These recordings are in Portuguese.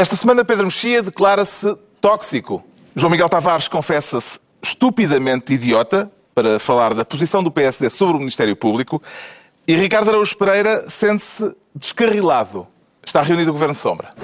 Esta semana, Pedro Mexia declara-se tóxico. João Miguel Tavares confessa-se estupidamente idiota para falar da posição do PSD sobre o Ministério Público. E Ricardo Araújo Pereira sente-se descarrilado. Está reunido o Governo Sombra.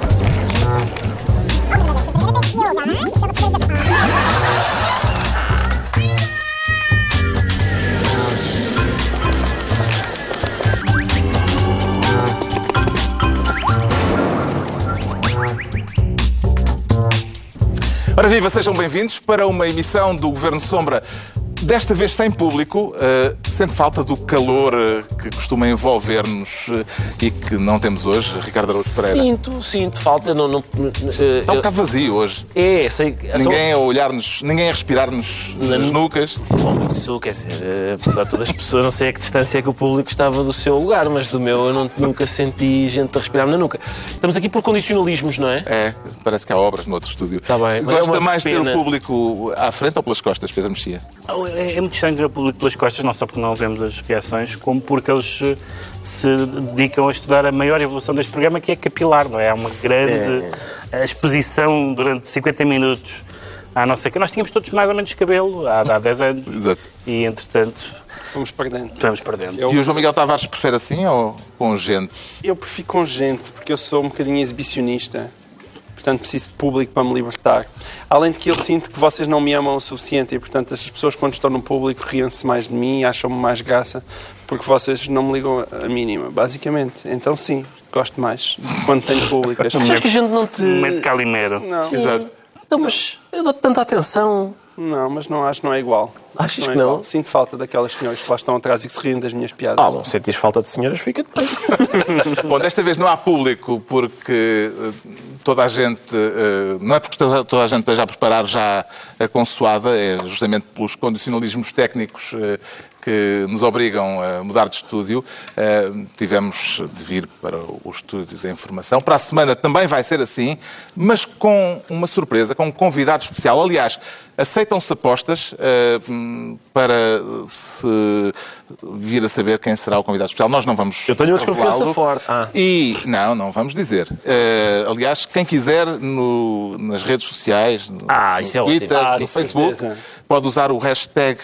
Ora viva, sejam bem-vindos para uma emissão do Governo Sombra, desta vez sem público, uh, sente falta do calor uh, que costuma envolver-nos uh, e que não temos hoje, Ricardo Araújo Pereira. Sinto, sinto falta. Não, não, Está um bocado vazio hoje. É, sei. Ninguém a olhar-nos, ninguém a respirar-nos nas nucas. Bom, isso quer dizer, para todas as pessoas, não sei a que distância é que o público estava do seu lugar, mas do meu eu não, nunca senti gente a respirar-me na nuca. Estamos aqui por condicionalismos, não é? É, parece que há obras no outro estúdio. Está bem, mas é Gosta uma mais de ter o público à frente ou pelas costas, Pedro Mexia? É, é muito estranho ver o público pelas costas, não só porque não vemos as reações, como porque eles eh, se dedicam a estudar a maior evolução deste programa, que é capilar, não é? Há uma grande eh, exposição durante 50 minutos à nossa... que Nós tínhamos todos mais ou menos cabelo há, há 10 anos. Exato. E, entretanto, Vamos perdendo. estamos perdendo. Eu- E o João Miguel Tavares prefere assim ou com gente? Eu prefiro com gente, porque eu sou um bocadinho exibicionista. Portanto, preciso de público para me libertar. Além de que eu sinto que vocês não me amam o suficiente e, portanto, as pessoas, quando estão no público, riem-se mais de mim, acham-me mais graça, porque vocês não me ligam a mínima, basicamente. Então, sim, gosto mais quando tenho público. As Achas que a gente não te. Momento Calimero. Não, Exato. Então, mas eu dou-te tanta atenção. Não, mas não acho que não é igual. Achas é que não? igual. Sinto falta daquelas senhoras que lá estão atrás e que se riem das minhas piadas. Ah, bom, sentires falta de senhoras, fica-te bem. Bom, desta vez não há público porque eh, toda a gente, eh, não é porque toda toda a gente esteja a preparar já a consoada, é justamente pelos condicionalismos técnicos eh, que nos obrigam a mudar de estúdio. Eh, Tivemos de vir para o estúdio da informação. Para a semana também vai ser assim, mas com uma surpresa, com um convidado especial. Aliás, aceitam-se apostas eh, para se vir a saber quem será o convidado especial. Nós não vamos Eu tenho uma desconfiança forte. Ah. E não, não vamos dizer. Eh, aliás, quem quiser no- nas redes sociais, no, Ah, no é ótimo. Twitter, Ah, no Facebook, pode usar o hashtag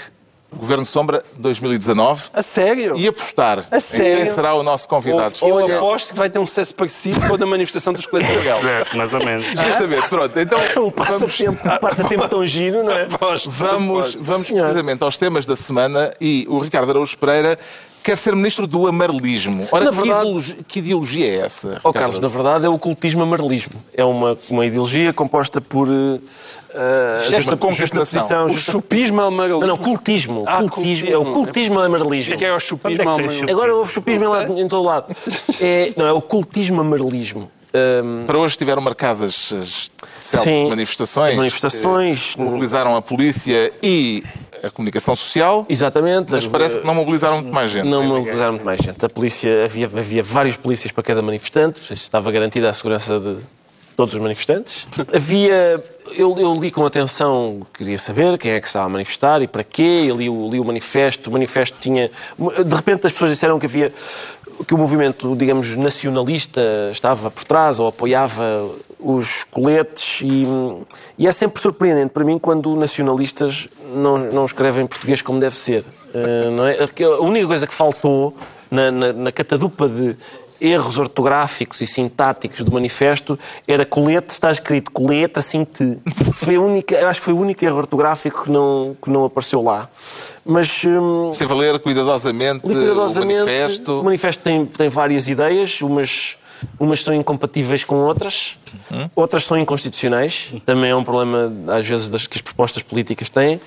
Governo Sombra 2019 A sério? e apostar A em sério? quem será o nosso convidado Eu especial. aposto que vai ter um sucesso parecido com o da manifestação dos colegas de. É, mais ou menos. Justamente, pronto. Então Um passatempo, um passatempo tão giro, não é? Aposto, vamos, aposto. vamos Senhor. precisamente aos temas da semana e o Ricardo Araújo Pereira quer ser ministro do amarelismo. Ora, Na que, verdade- ideologia, que ideologia é essa? Ricardo Carlos, na verdade é o cultismo amarelismo. É uma, uma ideologia composta por. Uh, justaposição. O chupismo amarelismo. Não, não, cultismo. Ah, cultismo. É o cultismo. cultismo amarelismo. O que é o chupismo é amarelismo? Agora houve chupismo em, em todo lado. É, não, é o cultismo amarelismo. Um, Para hoje estiveram marcadas as Sim, manifestações. as manifestações. que mobilizaram a polícia e a comunicação social. exatamente. Mas parece que não mobilizaram muito mais gente. Não mobilizaram muito mais gente. A polícia, havia, havia vários polícias para cada manifestante, estava garantida a segurança de todos os manifestantes. Havia. Eu, eu li com atenção, queria saber quem é que estava a manifestar e para quê. Eu li, li o manifesto. O manifesto tinha. De repente as pessoas disseram que havia. que o movimento, digamos, nacionalista estava por trás ou apoiava os coletes e, e é sempre surpreendente para mim quando nacionalistas não, não escrevem português como deve ser. Eh, não é? A única coisa que faltou na, na, na catadupa de erros ortográficos e sintáticos do manifesto era colete, está escrito colete assim te. Foi a única, acho que foi o único erro ortográfico que não, que não apareceu lá. Mas hum, Esteve a ler cuidadosamente, cuidadosamente. o manifesto. O manifesto tem, tem várias ideias, umas, umas são incompatíveis com outras, outras são inconstitucionais. Também é um problema, às vezes, das que as propostas políticas têm.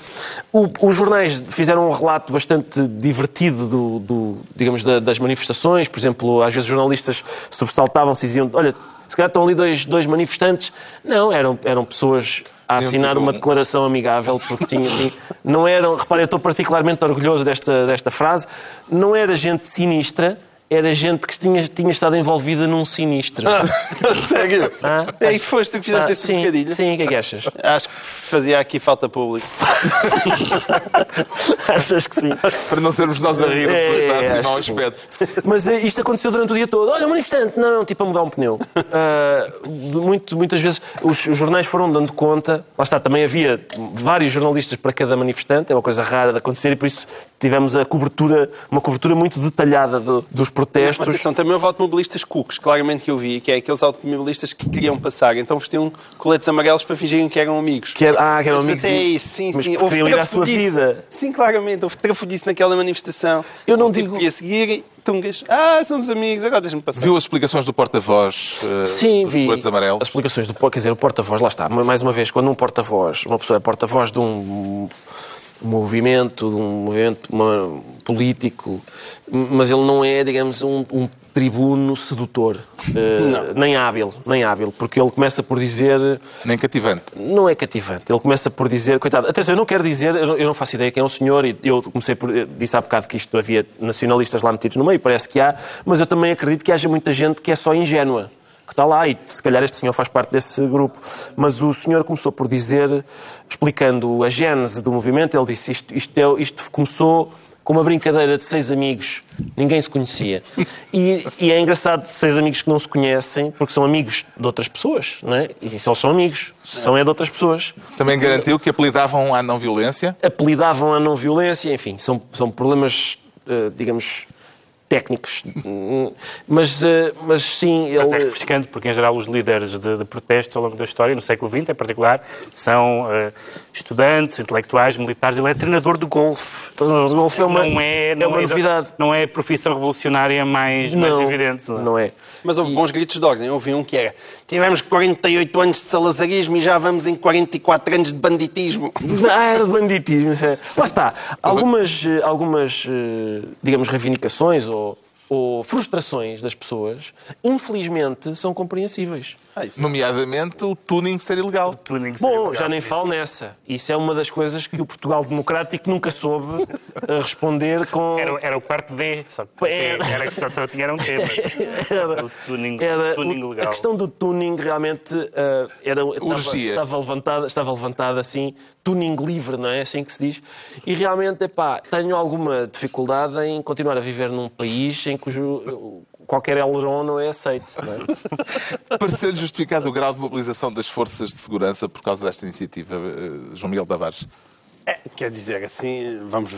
O- os jornais fizeram um relato bastante divertido do, do, digamos, da- das manifestações. Por exemplo, às vezes jornalistas sobressaltavam-se e diziam: Olha, se calhar estão ali dois, dois manifestantes. Não, eram, eram pessoas a assinar uma um. declaração amigável, porque tinha assim. Não eram, reparem, eu estou particularmente orgulhoso desta, desta frase. Não era gente sinistra, era gente que tinha, tinha estado envolvida num sinistro. Sério? Ah? E foste tu que fizeste Ah, esse sim, bocadilho? sim, o que é que achas? Acho que fazia aqui falta público. achas que sim? Para não sermos nós a rir É, é, sim. aspecto. Mas eh, isto aconteceu durante o dia todo. Olha, um manifestante! Não, não, tipo a mudar um pneu. Ah, muito, muitas vezes os, os jornais foram dando conta. Lá está, também havia vários jornalistas para cada manifestante. É uma coisa rara de acontecer e por isso tivemos a cobertura, uma cobertura muito detalhada do- dos Mas protestos. atenção, também houve automobilistas cucos, claramente que eu vi, que é aqueles automobilistas que queriam passar, então vestiam coletes amarelos para fingirem que eram amigos. Que era- ah, que eram Mas amigos Até e- isso, sim, mas sim. ir à sua vida. Sim, claramente, houve trafudice naquela manifestação. Eu não Tive digo- que ir a seguir e tungas. Ah, somos amigos, agora deixa-me passar. Viu as explicações do porta-voz eh, Sim, dos vi. As explicações do quer dizer, o porta-voz, lá está. Mais uma vez, quando um porta-voz, uma pessoa é porta-voz de um movimento, de um movimento uma- político, mas ele não é, digamos, um, um tribuno sedutor, eh, nem hábil, nem hábil, porque ele começa por dizer Nem cativante. não é cativante. Ele começa por dizer, coitado, atenção, eu não quero dizer, eu não- faço ideia quem é o senhor, e eu comecei por, eu disse há bocado que isto havia nacionalistas lá metidos no meio, parece que há, mas eu também acredito que haja muita gente que é só ingênua, que está lá, e se calhar este senhor faz parte desse grupo. Mas o senhor começou por dizer, explicando a gênese do movimento, ele disse, isto, isto, é- isto começou com uma brincadeira de seis amigos, ninguém se conhecia. E, e é engraçado seis amigos que não se conhecem, porque são amigos de outras pessoas, não é? E se eles são amigos, são é de outras pessoas. Também garantiu que apelidavam à não-violência. Apelidavam a não violência, enfim, são, são problemas, eh, digamos, técnicos. Mas, eh, mas sim, Mas é ele. refrescante, porque em geral os líderes de, de protesto ao longo da história, no século XX em particular, são eh, estudantes, intelectuais, militares. Ele é treinador de golfe. O golfe é uma, não é, é não uma é, novidade. Não é a profissão revolucionária mais, mais Não, evidente. não é? não é. Mas houve bons gritos de ordem. Houve um que era tivemos 48 anos de salazarismo e já vamos em 44 anos de banditismo. Ah, era de banditismo. é. Lá está. Algumas, eh, algumas digamos, reivindicações ou, ou frustrações das pessoas, infelizmente, são compreensíveis. Nomeadamente o tuning ser ilegal. Tuning seria Bom, legal. já nem falo nessa. Isso é uma das coisas que o Portugal Democrático nunca soube eh, responder com. Era, era o quarto D, só que Era. era que só tinha um T. mas Era- O tuning, era- tuning o- legal. A questão do tuning realmente eh, era, estava, estava, levantada, estava levantada assim, tuning livre, não é? Assim que se diz. E realmente, epá, tenho alguma dificuldade em continuar a viver num país em cujo qualquer aileron não é aceito. É? Pareceu justificado o grau de mobilização das forças de segurança por causa desta iniciativa, eh, João Miguel Tavares. É, quer dizer, assim, vamos.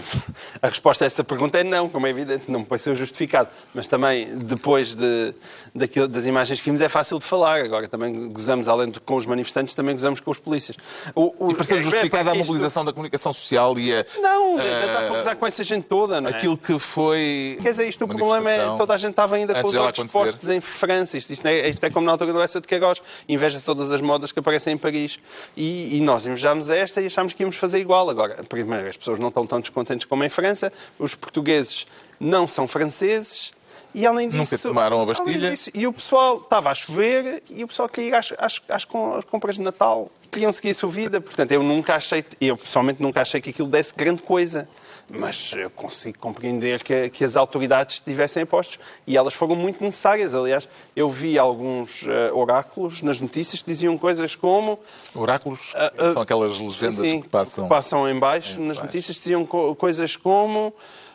A resposta a essa pergunta é não, como é evidente, não me pareceu justificado. Mas também, depois de, daquilo, das imagens que vimos, é fácil de falar. Agora também gozamos, além de com os manifestantes, também gozamos com os polícias. O, o, E pareceu é- justificada é- a isto- mobilização da comunicação social e a, Não, eh, dá para gozar com essa gente toda, não é? aquilo que foi. Quer dizer, isto o problema é toda a gente estava ainda com os olhos postos em França. Isto, isto, é, isto é como na altura do Essa de Queiroz. Inveja todas as modas que aparecem em Paris. E, e nós invejámos esta e achámos que íamos fazer igual. Agora, primeiro, as pessoas não estão tão descontentes como em França. Os portugueses não são franceses. E além disso... Nunca tomaram a Bastilha. disso, e o pessoal estava a chover e o pessoal queria ir às, às, às compras de Natal. Queriam seguir a sua vida. Portanto, eu nunca achei... Eu, pessoalmente, nunca achei que aquilo desse grande coisa. Mas eu consigo compreender que, que as autoridades tivessem postos. E elas foram muito necessárias. Aliás, eu vi alguns eh, oráculos nas notícias que diziam coisas como... Oráculos Ah, ah, são aquelas legendas Sim, sim, que passam. que passam em baixo. nas notícias diziam co- coisas como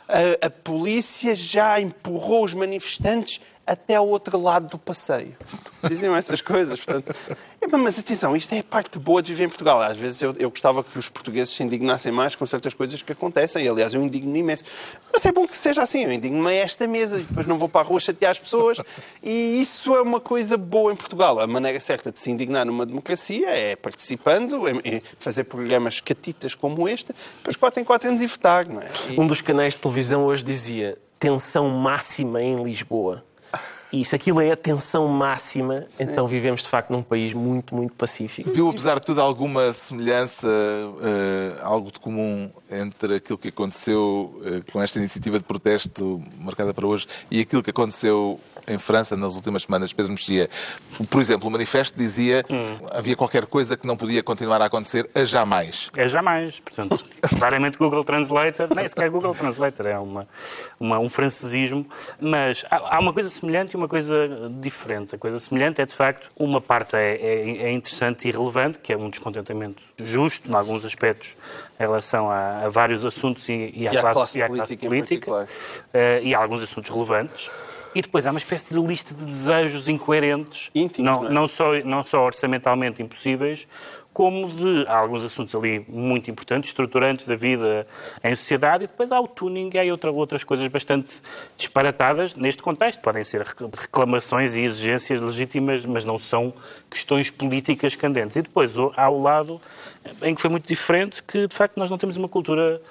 a, a polícia já empurrou os manifestantes até ao outro lado do passeio. Diziam essas coisas. Portanto, É, mas atenção, isto é a parte boa de viver em Portugal. Às vezes eu, eu gostava que os portugueses se indignassem mais com certas coisas que acontecem. Aliás, eu indigno-me imenso. Mas é bom que seja assim. Eu indigno-me a esta mesa e depois não vou para a rua chatear as pessoas. E isso é uma coisa boa em Portugal. A maneira certa de se indignar numa democracia é participando, em fazer programas catitas como este, depois 4 em 4 anos e votar, não é? E- Um dos canais de televisão hoje dizia tensão máxima em Lisboa. E se aquilo é a tensão máxima, então vivemos de facto num país muito, muito pacífico. Viu, apesar de tudo, alguma semelhança, eh, algo de comum entre aquilo que aconteceu eh, com esta iniciativa de protesto marcada para hoje e aquilo que aconteceu em França nas últimas semanas, Pedro Mexia? Por exemplo, o manifesto dizia Hum. havia qualquer coisa que não podia continuar a acontecer a jamais. É jamais. Portanto, claramente Google Translator, nem sequer Google Translator, é uma, uma- um francesismo. Mas há, há uma coisa semelhante e uma coisa diferente. A coisa semelhante é, de facto, uma parte é, é- é interessante e relevante, que é um descontentamento justo, em alguns aspectos, em relação a, a vários assuntos e, e à, E classe, classe e à política classe política, eh, e há alguns assuntos relevantes. E depois há uma espécie de lista de desejos incoerentes, não, não é? não só, não só orçamentalmente impossíveis, como de há alguns assuntos ali muito importantes, estruturantes da vida em sociedade, e depois há o tuning e há outra, outras coisas bastante disparatadas neste contexto. Podem ser rec- reclamações e exigências legítimas, mas não são questões políticas candentes. E depois há o lado em que foi muito diferente, que de facto nós não temos uma cultura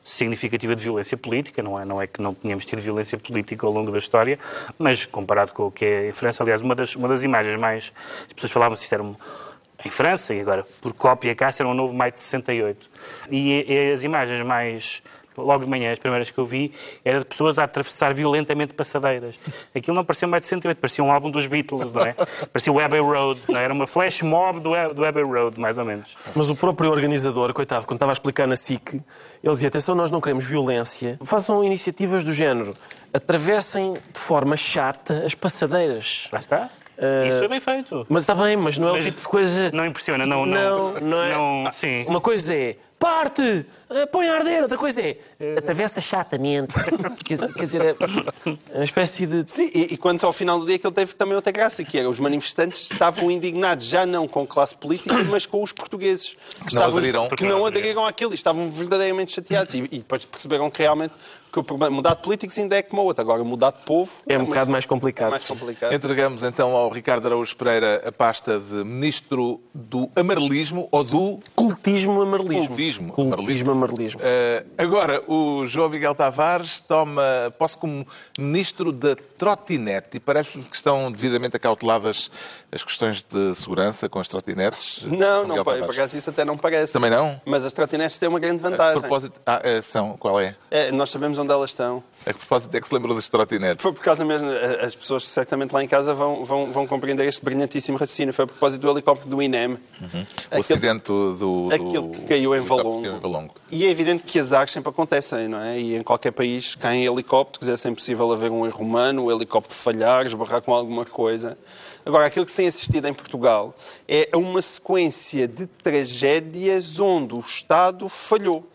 significativa de violência política, não é, não é que não tínhamos tido violência política ao longo da história, mas comparado com o que é em França, aliás, uma das, uma das imagens mais... As pessoas falavam se era em França, e agora, por cópia cá, era um novo maio de 68. E, e as imagens mais... Logo de manhã, as primeiras que eu vi, era de pessoas a atravessar violentamente passadeiras. Aquilo não parecia maio de 68, parecia um álbum dos Beatles, não é? Parecia o Abbey Road, não é? Era uma flash mob do, do Abbey Road, mais ou menos. Mas o próprio organizador, coitado, quando estava a explicar na SIC, ele dizia: atenção, nós não queremos violência. Façam iniciativas do género. Atravessem de forma chata as passadeiras. Lá está. Isso foi bem feito. Mas está bem, mas não é Mas o tipo de coisa. Não impressiona, não. não, Não, não é. não- sim. Uma coisa é parte, eh, põe a arder, outra coisa é atravessa chatamente. quer, quer dizer, é uma espécie de. Sim, e, e quanto ao final do dia que ele teve também outra graça, que era os manifestantes estavam indignados já não com a classe política, mas com os portugueses. Que, não estavam- aderiram. que não aderiram àquilo e estavam verdadeiramente chateados. E, e depois perceberam que realmente que o problema, mudar de políticos ainda é como a outra. Agora, mudar de povo É um bocado mais complicado. mais sim. complicado. Entregamos então ao Ricardo Araújo Pereira a pasta de Ministro do Amarelismo ou do Cultismo amarelismo. Cultismo Cultismo amarelismo. Eh, agora, o João Miguel Tavares toma posse como Ministro da Trotinete e parece-lhe que estão devidamente acauteladas as questões de segurança com as trotinetes. Não, João não, por acaso isso até não parece. Também não? Mas as trotinetes têm uma grande A vantagem. propósito, ah, eh, são, qual é? É, nós sabemos onde elas estão. A propósito é que se lembrou das trotinetes? Foi por causa mesmo, eh, as pessoas certamente lá em casa vão, vão, vão compreender este brilhantíssimo raciocínio. Foi a propósito do helicóptero do INEM. O Aquele- acidente do, do- Aquele que caiu em do em Valongo. E é evidente que azares sempre acontecem, não é? E em qualquer país caem helicópteros, é sempre possível haver um erro humano, o helicóptero falhar, esbarrar com alguma coisa. Agora, aquilo que se tem assistido em Portugal é a uma sequência de tragédias onde o Estado falhou.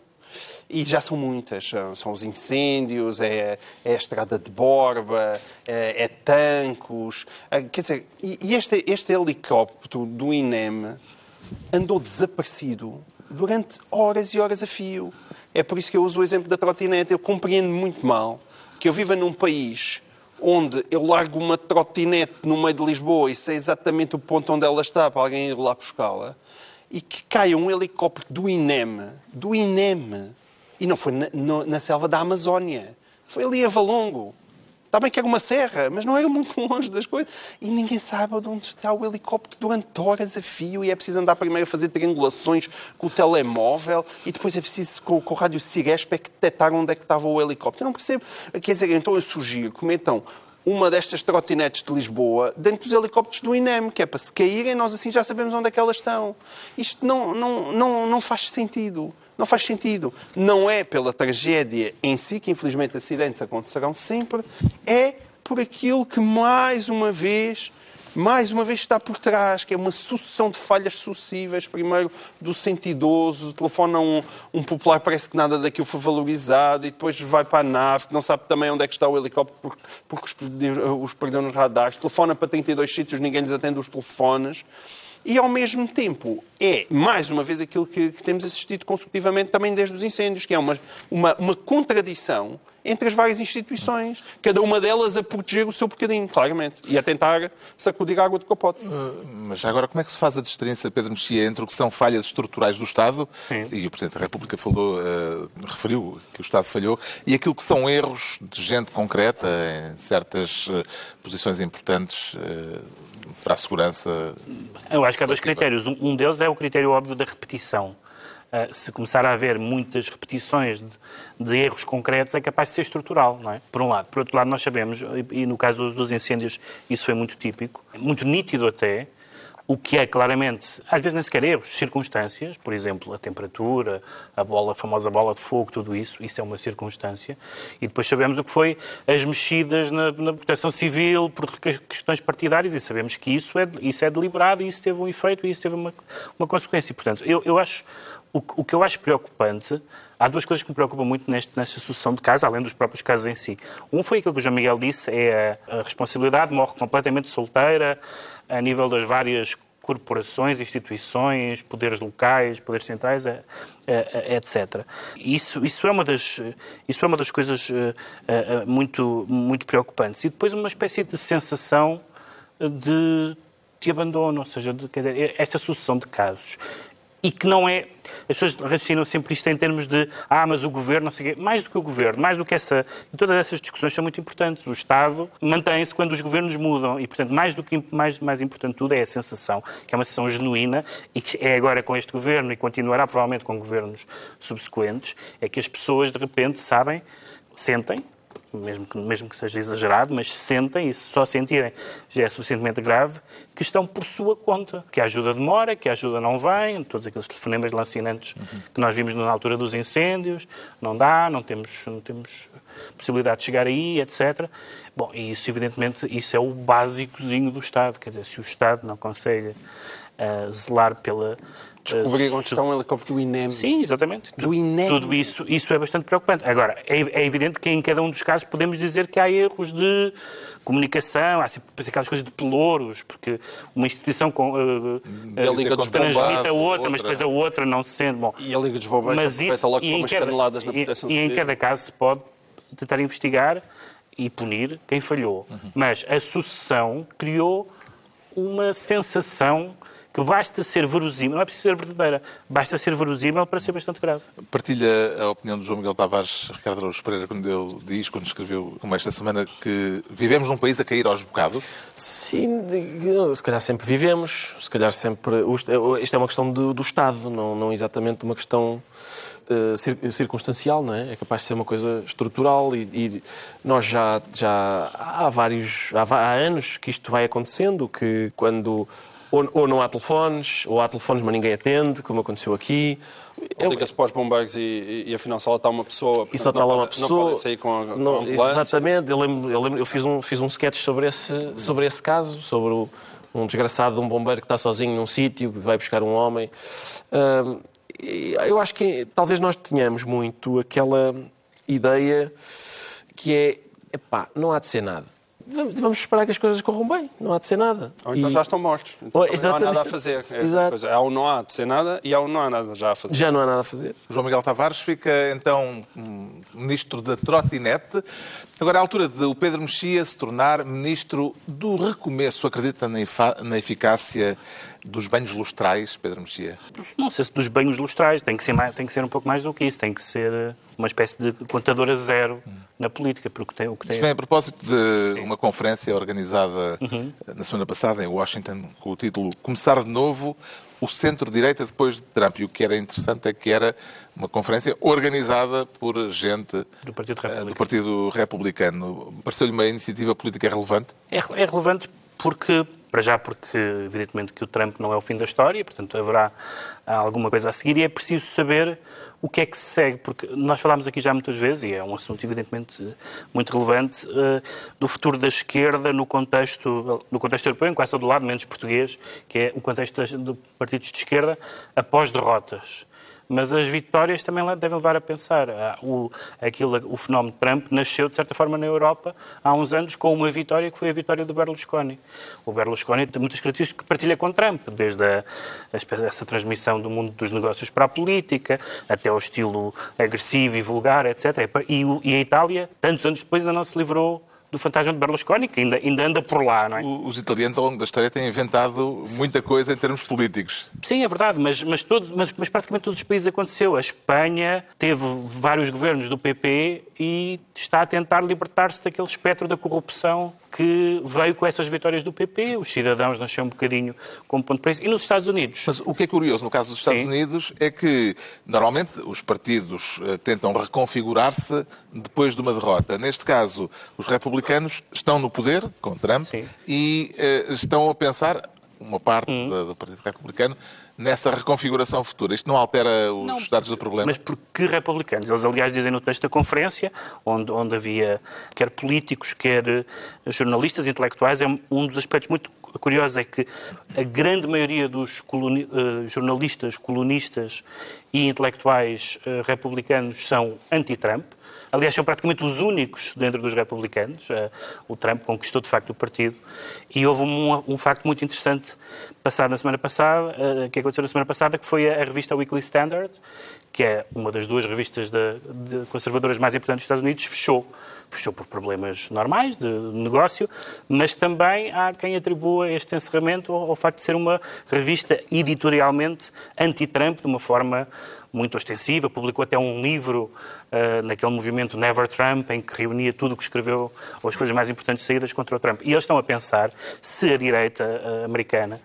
E já são muitas. São, são os incêndios, é, é a estrada de Borba, é, é Tancos. Ah, Quer dizer, e e este, este helicóptero do INEM andou desaparecido durante horas e horas a fio. É por isso que eu uso o exemplo da trotinete. Eu compreendo muito mal que eu viva num país onde eu largo uma trotinete no meio de Lisboa e sei exatamente o ponto onde ela está para alguém ir lá buscá-la e que caia um helicóptero do INEM, do INEM, e não foi na, no- na selva da Amazónia, foi ali a Valongo. Está bem que era uma serra, mas não era muito longe das coisas. E ninguém sabe de onde está o helicóptero durante horas a fio. E é preciso andar primeiro a fazer triangulações com o telemóvel. E depois é preciso, com, com o rádio Ciresp, é que detectar onde é que estava o helicóptero. Eu não percebo. Quer dizer, então eu sugiro que metam uma destas trotinetes de Lisboa dentro dos helicópteros do INEM, que é para se caírem, nós assim já sabemos onde é que elas estão. Isto não, não, não, não faz sentido. Não faz sentido. Não é pela tragédia em si, que infelizmente acidentes acontecerão sempre, é por aquilo que mais uma vez, mais uma vez está por trás, que é uma sucessão de falhas sucessivas. Primeiro do sentidoso, telefona um, um popular, parece que nada daquilo foi valorizado, e depois vai para a nave, que não sabe também onde é que está o helicóptero, porque, porque os, os perdeu nos radares. Telefona para 32 sítios, ninguém lhes atende os telefones. E, ao mesmo tempo, é, mais uma vez, aquilo que, que temos assistido consecutivamente também desde os incêndios, que é uma, uma, uma contradição entre as várias instituições, cada uma delas a proteger o seu bocadinho, claramente, e a tentar sacudir a água do capote. Mas agora, como é que se faz a distinção, Pedro Mexia, entre o que são falhas estruturais do Estado, Sim. e o Presidente da República falou, eh, referiu que o Estado falhou, e aquilo que são erros de gente concreta em certas eh, posições importantes para a segurança? Eu acho que há dois critérios. Um um deles é o critério óbvio da repetição. Uh, se começar a haver muitas repetições de, de erros concretos, é capaz de ser estrutural, não é? Por um lado. Por outro lado, nós sabemos, e, no caso dos, incêndios isso foi muito típico, muito nítido até, o que é claramente, às vezes nem sequer erros, circunstâncias, por exemplo, a temperatura, a bola, a famosa bola de fogo, tudo isso, isso é uma circunstância. E depois sabemos o que foi as mexidas na, na proteção civil por que- questões partidárias e sabemos que isso é, isso é deliberado e isso teve um efeito e isso teve uma, uma consequência. Portanto, eu, eu acho, o, o que eu acho preocupante, há duas coisas que me preocupam muito neste, nesta sucessão de casos, além dos próprios casos em si. Um foi aquilo que o João Miguel disse, é a, a responsabilidade morre completamente solteira, a nível das várias corporações, instituições, poderes locais, poderes centrais, eh, eh, etc. Isso, isso, é uma das, isso é uma das coisas eh, eh, muito, muito preocupantes. E depois uma espécie de sensação de, de abandono, ou seja, de, dizer, esta sucessão de casos. E que não é. As pessoas raciocinam sempre isto em termos de ah, mas o governo, não sei o quê. Mais do que o governo, mais do que essa. E todas essas discussões são muito importantes. O Estado mantém-se quando os governos mudam. E, portanto, mais do que mais, mais importante tudo é a sensação, que é uma sensação genuína e que é agora com este governo e continuará provavelmente com governos subsequentes, é que as pessoas de repente sabem, sentem, mesmo que, mesmo que seja exagerado, mas sentem, e se só sentirem já é suficientemente grave, que estão por sua conta. Que a ajuda demora, que a ajuda não vem, todos aqueles telefonemas lancinantes que nós vimos na altura dos incêndios, não dá, não temos, não temos possibilidade de chegar aí, etc. Bom, e isso, evidentemente, isso é o básicozinho do Estado. Quer dizer, se o Estado não consegue ah, zelar pela... ah, Descobrir onde está um helicóptero do INEM. Sim, exatamente. Do Tu- INEM. Tudo isso, isso é bastante preocupante. Agora, é, é evidente que em cada um dos casos podemos dizer que há erros de comunicação, há sempre aquelas coisas de pelouros, porque uma instituição com, uh, a Liga dos transmite a outra, mas outra. depois a outra não se sente. Bom, E a Liga dos Bombeiros mas isso, logo e com em, umas cada, caneladas na e, proteção e em civil. cada caso se pode tentar investigar e punir quem falhou. Uhum. Mas a sucessão criou uma sensação que basta ser verosímil, não é preciso ser verdadeira, basta ser verosímil para ser bastante grave. Partilha a opinião do João Miguel Tavares, Ricardo Araújo Pereira, quando ele diz, quando escreveu, como esta semana, que vivemos num país a cair aos bocados? Sim, se calhar sempre vivemos, se calhar sempre. Isto é uma questão do, do Estado, não, não exatamente uma questão cir- circunstancial, não é? É capaz de ser uma coisa estrutural e, e nós já, já há vários. Há, há anos que isto vai acontecendo, que quando. Ou, ou não há telefones, ou há telefones, mas ninguém atende, como aconteceu aqui. Liga-se para os bombeiros e, e, afinal só lá está uma pessoa. e só está lá uma pode- Não pessoa. podem sair com a, com Não, a ambulância. exatamente, eu, lembro, eu, lembro- eu fiz, um, fiz um sketch sobre esse, sobre esse caso, sobre o- um desgraçado de um bombeiro que está sozinho num sítio e vai buscar um homem. Eu acho que talvez nós tenhamos muito aquela ideia que é, epá, não há de ser nada. Vamos esperar que as coisas corram bem, não há de ser nada. Ou então E já estão mortos. Então Oh, não há nada a fazer. É Exato. Há ou não há de ser nada e há ou não há nada já a fazer. Já não há nada a fazer. João Miguel Tavares fica, então, ministro da trotinete. Agora é a altura de o Pedro Mexia se tornar ministro do recomeço. Acredita na eficácia dos banhos lustrais, Pedro Mexia? Não sei se dos banhos lustrais, tem que ser, mais, tem que ser um pouco mais do que isso, tem que ser eh, uma espécie de contadora zero na política, porque tem, o que tem... Isto vem a propósito de uma conferência organizada na semana passada em Washington com o título Começar de Novo o Centro-Direita depois de Trump. E o que era interessante é que era uma conferência organizada por gente Do Partido eh, Republicano. do Partido Republicano. Pareceu-lhe uma iniciativa política relevante? É, é relevante porque, para já, porque evidentemente que o Trump não é o fim da história, portanto haverá alguma coisa a seguir e é preciso saber o que é que se segue, porque nós falámos aqui já muitas vezes, e é um assunto evidentemente muito relevante, eh, do futuro da esquerda no contexto, no contexto europeu, em quase todo lado, menos português, que é o contexto de partidos de esquerda após derrotas. Mas as vitórias também devem levar a pensar. Ah, o, aquilo, o fenómeno Trump nasceu, de certa forma, na Europa há uns anos com uma vitória que foi a vitória do Berlusconi. O Berlusconi tem muitas características que partilha com Trump, desde a, essa transmissão do mundo dos negócios para a política, até o estilo agressivo e vulgar, etc. E, e a Itália, tantos anos depois, ainda não se livrou do fantasma de Berlusconi, que ainda, ainda anda por lá, não é? Os italianos, ao longo da história, têm inventado muita coisa em termos políticos. Sim, é verdade, mas, mas, todos, mas, mas praticamente todos os países aconteceu. A Espanha teve vários governos do PP e está a tentar libertar-se daquele espectro da corrupção que veio com essas vitórias do PP. Os cidadãos nasceram um bocadinho como ponto de preço. E nos Estados Unidos? Mas o que é curioso no caso dos Estados Sim. Unidos é que, normalmente, os partidos eh, tentam reconfigurar-se depois de uma derrota. Neste caso, os republicanos estão no poder, com Trump, Sim. e uh, estão a pensar, uma parte hum. do Partido Republicano, nessa reconfiguração futura. Isto não altera os não, estados do problema? Mas por que republicanos? Eles, aliás, dizem no texto da conferência, onde, onde havia quer políticos, quer eh, jornalistas, intelectuais, é um dos aspectos muito curiosos é que a grande maioria dos coluni uh, jornalistas, colunistas e intelectuais uh, republicanos são anti-Trump. Aliás, são praticamente os únicos dentro dos republicanos. Uh, o Trump conquistou, de facto, o partido. E houve um, um facto muito interessante passado na semana passada, uh, que aconteceu na semana passada, que foi a, revista Weekly Standard, que é uma das duas revistas de, de conservadoras mais importantes dos Estados Unidos, fechou fechou por problemas normais de negócio, mas também há quem atribua este encerramento ao, ao facto de ser uma revista editorialmente anti-Trump, de uma forma muito ostensiva, publicou até um livro uh, naquele movimento Never Trump, em que reunia tudo o que escreveu, ou as coisas mais importantes saídas contra o Trump. E eles estão a pensar se a direita uh, americana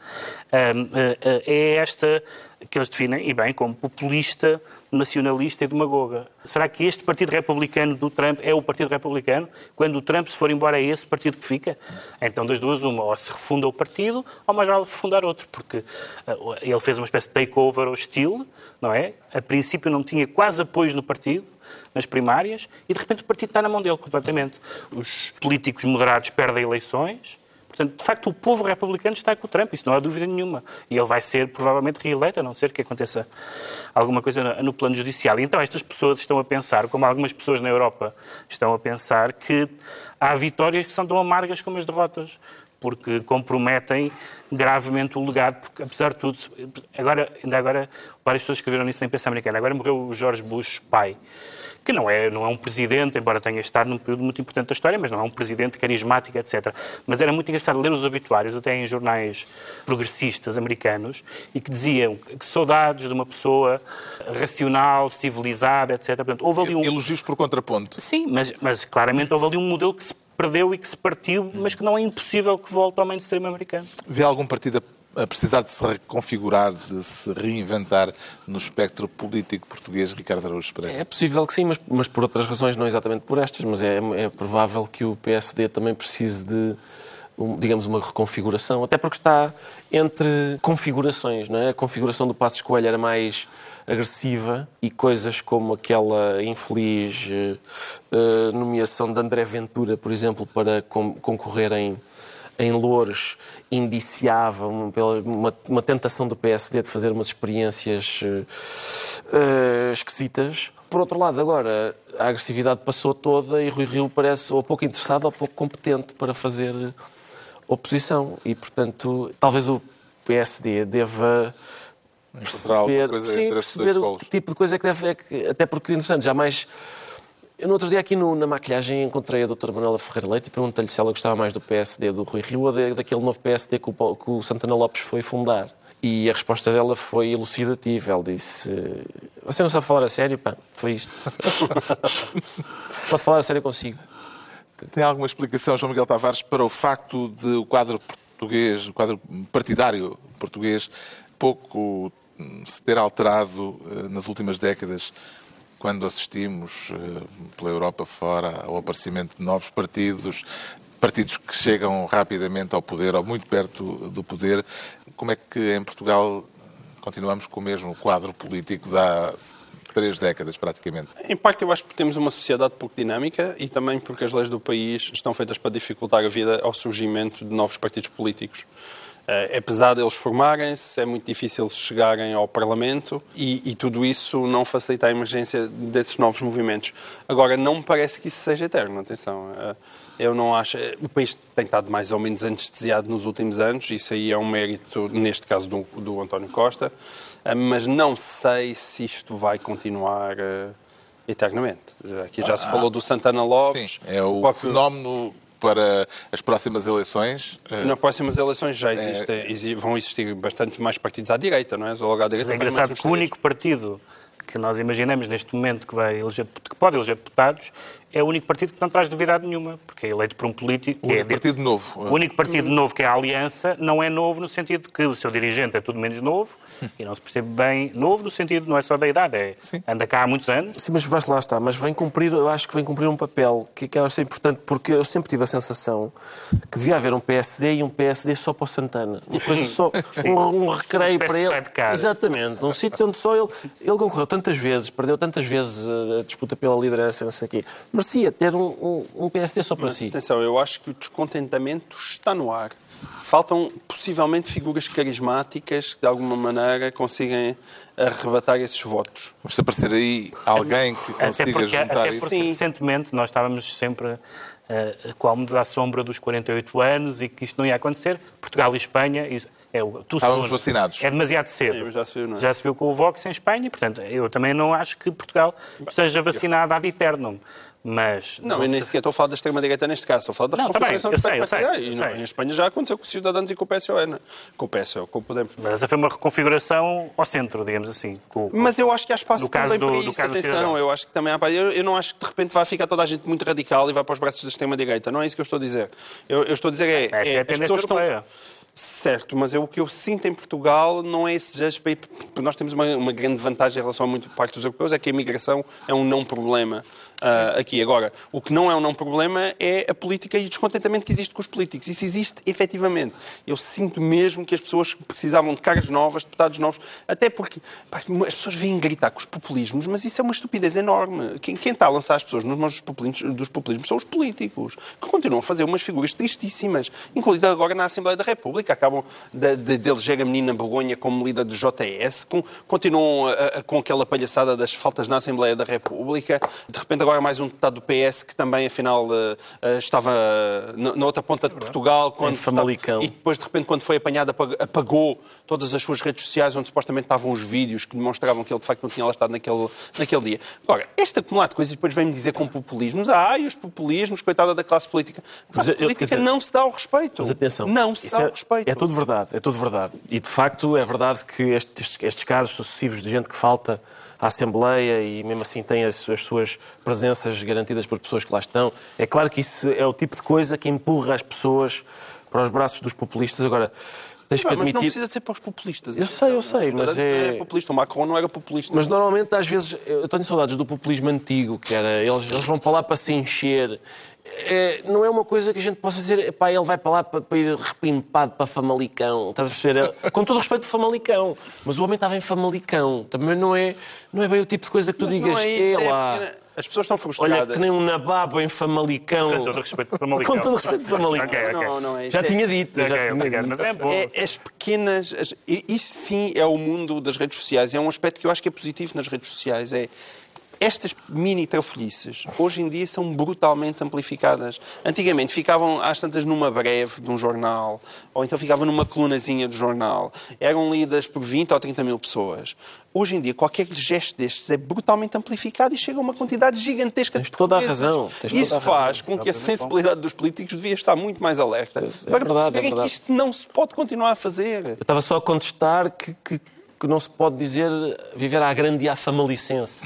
uh, é esta que eles definem, e bem, como populista, nacionalista e demagoga. Será que este Partido Republicano do Trump é o Partido Republicano? Quando o Trump se for embora, é esse partido que fica? Então, das duas, uma, ou se refunda o partido, ou mais vale fundar outro, porque ele fez uma espécie de takeover hostil, não é? A princípio não tinha quase apoio no partido, nas primárias, e de repente o partido está na mão dele completamente. Os políticos moderados perdem eleições, Portanto, de facto, o povo republicano está com o Trump, isso não há dúvida nenhuma. E ele vai ser provavelmente reeleito, a não ser que aconteça alguma coisa no plano judicial. Então estas pessoas estão a pensar, como algumas pessoas na Europa estão a pensar, que há vitórias que são tão amargas como as derrotas porque comprometem gravemente o legado, porque apesar de tudo, agora, ainda agora, várias pessoas escreveram nisso na imprensa americana, agora morreu o George Bush pai, que não é, não é um presidente, embora tenha estado num período muito importante da história, mas não é um presidente carismático, etc. Mas era muito engraçado ler os obituários, até em jornais progressistas americanos, e que diziam que saudades de uma pessoa racional, civilizada, etc. Portanto, houve ali um... Elogios por contraponto. Sim, mas, mas claramente houve ali um modelo que se perdeu e que se partiu, mas que não é impossível que volte ao mainstream americano. Vê algum partido a precisar de se reconfigurar, de se reinventar no espectro político português, Ricardo Araújo Pereira? É possível que sim, mas, mas por outras razões, não exatamente por estas, mas é, é provável que o PSD também precise de digamos, uma reconfiguração, até porque está entre configurações, não é? A configuração do Passos Coelho era mais agressiva e coisas como aquela infeliz uh, nomeação de André Ventura, por exemplo, para concorrer em, em Louros indiciava uma, uma, tentação do PSD de fazer umas experiências uh, esquisitas. Por outro lado, agora a agressividade passou toda e Rui Rio parece ou pouco interessado ou pouco competente para fazer oposição. E, portanto, talvez o PSD deva perceber, sim, perceber o tipo de coisa que deve... É que, até porque, interessante, jamais... Eu, no outro dia, aqui no, na maquilhagem, encontrei a doutora Manuela Ferreira Leite e perguntei-lhe se ela gostava mais do PSD do Rui Rio ou de, daquele novo PSD que o, que o Santana Lopes foi fundar. E a resposta dela foi elucidativa. Ela disse: Você não sabe falar a sério? Pá, foi isto. Pode falar a sério consigo. Tem alguma explicação, João Miguel Tavares, para o facto de o quadro português, o quadro partidário português, pouco se ter alterado eh, nas últimas décadas, quando assistimos eh, pela Europa fora ao aparecimento de novos partidos, partidos que chegam rapidamente ao poder, ou muito perto do poder. Como é que em Portugal continuamos com o mesmo quadro político da três décadas, praticamente? Em parte, eu acho que temos uma sociedade pouco dinâmica e também porque as leis do país estão feitas para dificultar a vida ao surgimento de novos partidos políticos. Eh, apesar deles formarem-se, é muito difícil chegarem ao Parlamento e, e, tudo isso não facilita a emergência desses novos movimentos. Agora, não me parece que isso seja eterno, atenção. Eh, eu não acho. O país tem estado mais ou menos anestesiado nos últimos anos, isso aí é um mérito, neste caso, do, do António Costa, eh, mas não sei se isto vai continuar eternamente. Aqui já se ah, falou do Santana Lopes. Sim, é o próprio... fenómeno para as próximas eleições? Eh, Nas próximas eleições já existe, é... vão existir bastante mais partidos à direita, não é? Logo à direita, é engraçado que o único partido que nós imaginamos neste momento que, vai eleger, que pode eleger deputados é o único partido que não traz novidade nenhuma, porque é eleito por um político. O único é partido novo. O único partido novo que é a Aliança não é novo no sentido que o seu dirigente é tudo menos novo e não se percebe bem. Novo no sentido não é só da idade, é Sim. anda cá há muitos anos. Sim, mas vai lá está, mas vem cumprir, eu acho que vem cumprir um papel que, que é importante, porque eu sempre tive a sensação que devia haver um PSD e um PSD só para o Santana. Uma coisa só, um, um recreio para ele. Exatamente, um sítio onde só ele, ele concorreu tantas vezes, perdeu tantas vezes a disputa pela liderança, não sei o quê merecia ter um, um, um PSD só para Mas, si. Atenção, eu acho que o descontentamento está no ar. Faltam possivelmente figuras carismáticas que de alguma maneira consigam arrebatar esses votos. Mas se aparecer aí alguém que consiga porque, juntar até porque, isso. Recentemente nós estávamos sempre uh, cómodos à sombra dos 48 anos e que isto não ia acontecer. Portugal e Espanha. É o Estávamos vacinados. É demasiado cedo. Sim, já, se viu, é? já se viu com o Vox em Espanha, portanto, eu também não acho que Portugal esteja vacinado ad eternum. Mas. Não, eu nem sequer estou a falar da extrema-direita neste caso, estou a falar da não, configuração tá bem, eu sei, eu sei, eu sei. Em Espanha já aconteceu com os cidadãos e com o PSOE, não? É? com o PSOE, com o Podemos. Mas essa foi uma reconfiguração ao centro, digamos assim. Com, Mas eu acho que há espaço do também do, para isso, atenção, eu acho que também há eu, eu não acho que de repente vai ficar toda a gente muito radical e vai para os braços da extrema-direita, não é isso que eu estou a dizer. Eu, eu estou a dizer é... Essa é, é a tendência europeia. Estão... Certo, mas eu, o que eu sinto em Portugal não é esse gesto, porque nós temos uma, uma grande vantagem em relação a muita parte dos europeus, é que a imigração é um não problema uh, aqui. Agora, o que não é um não problema é a política e o descontentamento que existe com os políticos. Isso existe efetivamente. Eu sinto mesmo que as pessoas precisavam de caras novas, deputados novos, até porque pá, as pessoas vêm gritar com os populismos, mas isso é uma estupidez enorme. Quem, quem está a lançar as pessoas nos mãos dos populismos, dos populismos são os políticos, que continuam a fazer umas figuras tristíssimas, incluída agora na Assembleia da República. Acabam de, de, de eleger a menina Begonha como líder do JS, com, continuam a, a, com aquela palhaçada das faltas na Assembleia da República. De repente, agora mais um deputado do PS que também, afinal, uh, uh, estava na outra ponta de Portugal. Quando Famalicão. e depois, de repente, quando foi apanhado, apagou todas as suas redes sociais onde supostamente estavam os vídeos que demonstravam que ele, de facto, não tinha lá estado naquele, naquele dia. Agora, este acumulado de coisas depois vem-me dizer com populismos. Ah, e os populismos, coitada da classe política. A classe mas, política dizer, não se dá o respeito. Mas atenção. Não se dá é, o respeito. É tudo verdade, é tudo verdade. E, de facto, é verdade que estes, estes casos sucessivos de gente que falta à Assembleia e mesmo assim tem as, as, suas presenças garantidas por pessoas que lá estão. É claro que isso é o tipo de coisa que empurra as pessoas para os braços dos populistas. Agora, tens que admitir... Mas não precisa ser para os populistas. Eu sei, eu sei, mas é... é... populista. O Macron não era populista. Mas normalmente, às vezes, eu tenho saudades do populismo antigo, que era... Eles, eles vão para lá para se encher é, não é uma coisa que a gente possa dizer, pá, ele vai para lá para, para ir repimpado para Famalicão. Estás a perceber? É, com todo o respeito, Famalicão. Mas o homem estava em Famalicão. Também não é, não é bem o tipo de coisa que tu mas digas, é, isso, é lá. As pessoas estão frustradas. Olha, que nem um nababo em Famalicão. Com todo o respeito por Famalicão. Com todo o respeito por Famalicão. okay, okay. Não, não, é, já é... tinha dito. Okay, já tinha dito. Mas é bom. É, as pequenas... As, isso sim é o mundo das redes sociais. É um aspecto que eu acho que é positivo nas redes sociais. É estas mini trafolhices, hoje em dia, são brutalmente amplificadas. Antigamente ficavam às tantas numa breve de um jornal, ou então ficavam numa colunazinha do jornal. Eram lidas por 20 ou 30 mil pessoas. Hoje em dia, qualquer gesto destes é brutalmente amplificado e chega a uma quantidade gigantesca Tens de toda a razão. Tens Isso faz razão. com que a sensibilidade dos políticos devia estar muito mais alerta. É para verdade, perceberem é que isto não se pode continuar a fazer. Eu estava só a contestar que, que que não se pode dizer viver à grande e à famalicense.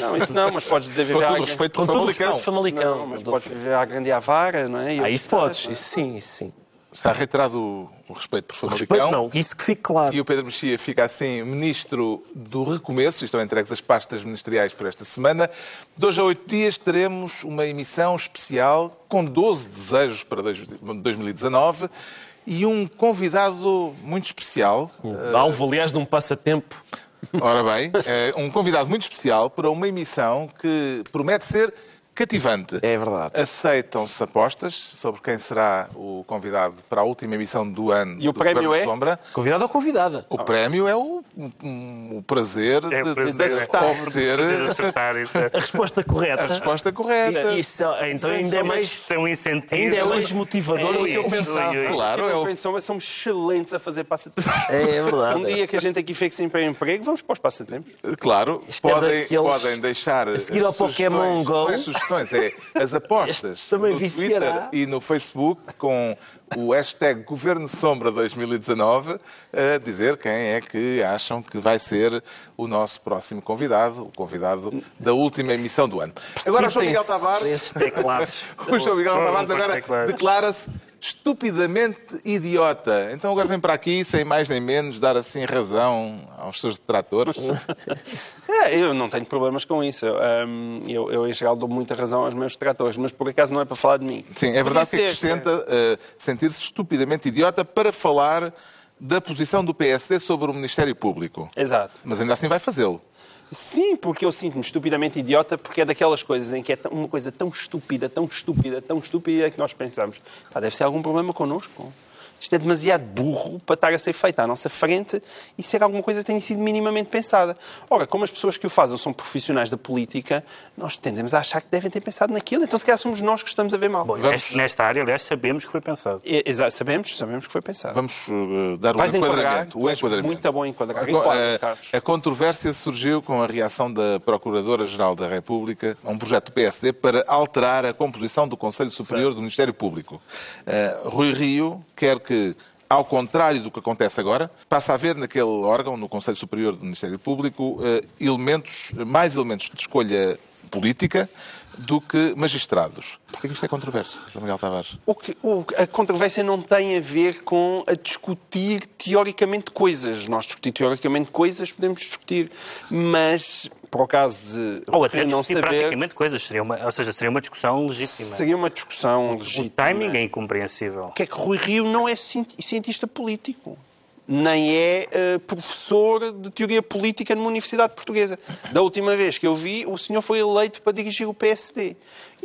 Não, isso não, mas podes dizer viver com todo à... respeito com todo respeito famalicão. Não, mas podes viver à grande e à vara, não é? E ah, isso podes, isso sim, isso sim. Está reiterado o, o respeito por Famalicão. Respeito não, isso que fique claro. E o Pedro Mexia fica assim ministro do recomeço, estão entregues as pastas ministeriais por esta semana. De hoje a oito dias teremos uma emissão especial com 12 desejos para 2019 e um convidado muito especial. Um alvo, aliás, de um passatempo. Ora bem, é um convidado muito especial para uma emissão que promete ser cativante. É verdade. Aceitam-se apostas sobre quem será o convidado para a última emissão do ano E o prémio é? Sombra. Convidado ou convidada? O prémio é o, um- o prazer É de, o prazer, de é. obter De acertar isso. A resposta correta. a resposta correta. Isso, então ainda é mais... São incentivos. Ainda é mais motivador do que eu pensava. ui. Claro, E é o, Governo Sombra somos excelentes a fazer passatempo. É, é verdade. Um dia que a gente aqui fique sem emprego, vamos para os passatempos. Claro, Isto é podem, daqueles- podem deixar A seguir ao. Pokémon Go. É as apostas no. Twitter e no Facebook com o hashtag Governo Sombra 2019 a dizer quem é que acham que vai ser o nosso próximo convidado, o convidado da última emissão do ano. Agora, o João Miguel Tavares, o João Miguel Tavares agora declara-se estupidamente idiota. Então agora vem para aqui, sem mais nem menos, dar assim razão aos seus detratores. É, eu não tenho problemas com isso. Hum, eu, eu, em geral, dou muita razão aos meus tratores, mas por acaso não é para falar de mim. Sim, é verdade que acrescenta eh, sentir-se estupidamente idiota para falar da posição do PSD sobre o Ministério Público. Exato. Mas ainda assim vai fazê-lo. Sim, porque eu sinto-me estupidamente idiota, porque é daquelas coisas em que é uma coisa tão estúpida, tão estúpida, tão estúpida que nós pensamos, pá, deve ser algum problema connosco. Isto é demasiado burro para estar a ser feito à nossa frente e ser alguma coisa que tenha sido minimamente pensada. Ora, como as pessoas que o fazem são profissionais da política, nós tendemos a achar que devem ter pensado naquilo, então se calhar somos nós que estamos a ver mal. Bom, Vamos- nesta- área, aliás, sabemos que foi pensado. É, exato, sabemos, sabemos que foi pensado. Vamos eh, dar o Vais enquadramento. O enquadramento. muito bom enquadrar. A, Enquadra, a- Carlos. a controvérsia surgiu com a reação da Procuradora-Geral da República a um projeto do PSD para alterar a composição do Conselho Superior do Ministério Público. Eh, Rui Rio quer que, ao contrário do que acontece agora, passe a haver naquele órgão, no Conselho Superior do Ministério Público, eh, elementos, mais elementos de escolha política do que magistrados. Porquê que isto é controverso, João Miguel Tavares? O que, o- a controvérsia não tem a ver com a discutir teoricamente coisas. Nós discutir teoricamente coisas podemos discutir, mas por acaso de Ou até não saber, praticamente coisas. Seria uma, ou seja, seria uma discussão legítima. seria uma discussão O legítima. timing é incompreensível. O que é que Rui Rio não é cien- cientista político? Nem é eh, professor de teoria política numa universidade portuguesa. Da última vez que eu vi, o senhor foi eleito para dirigir o PSD.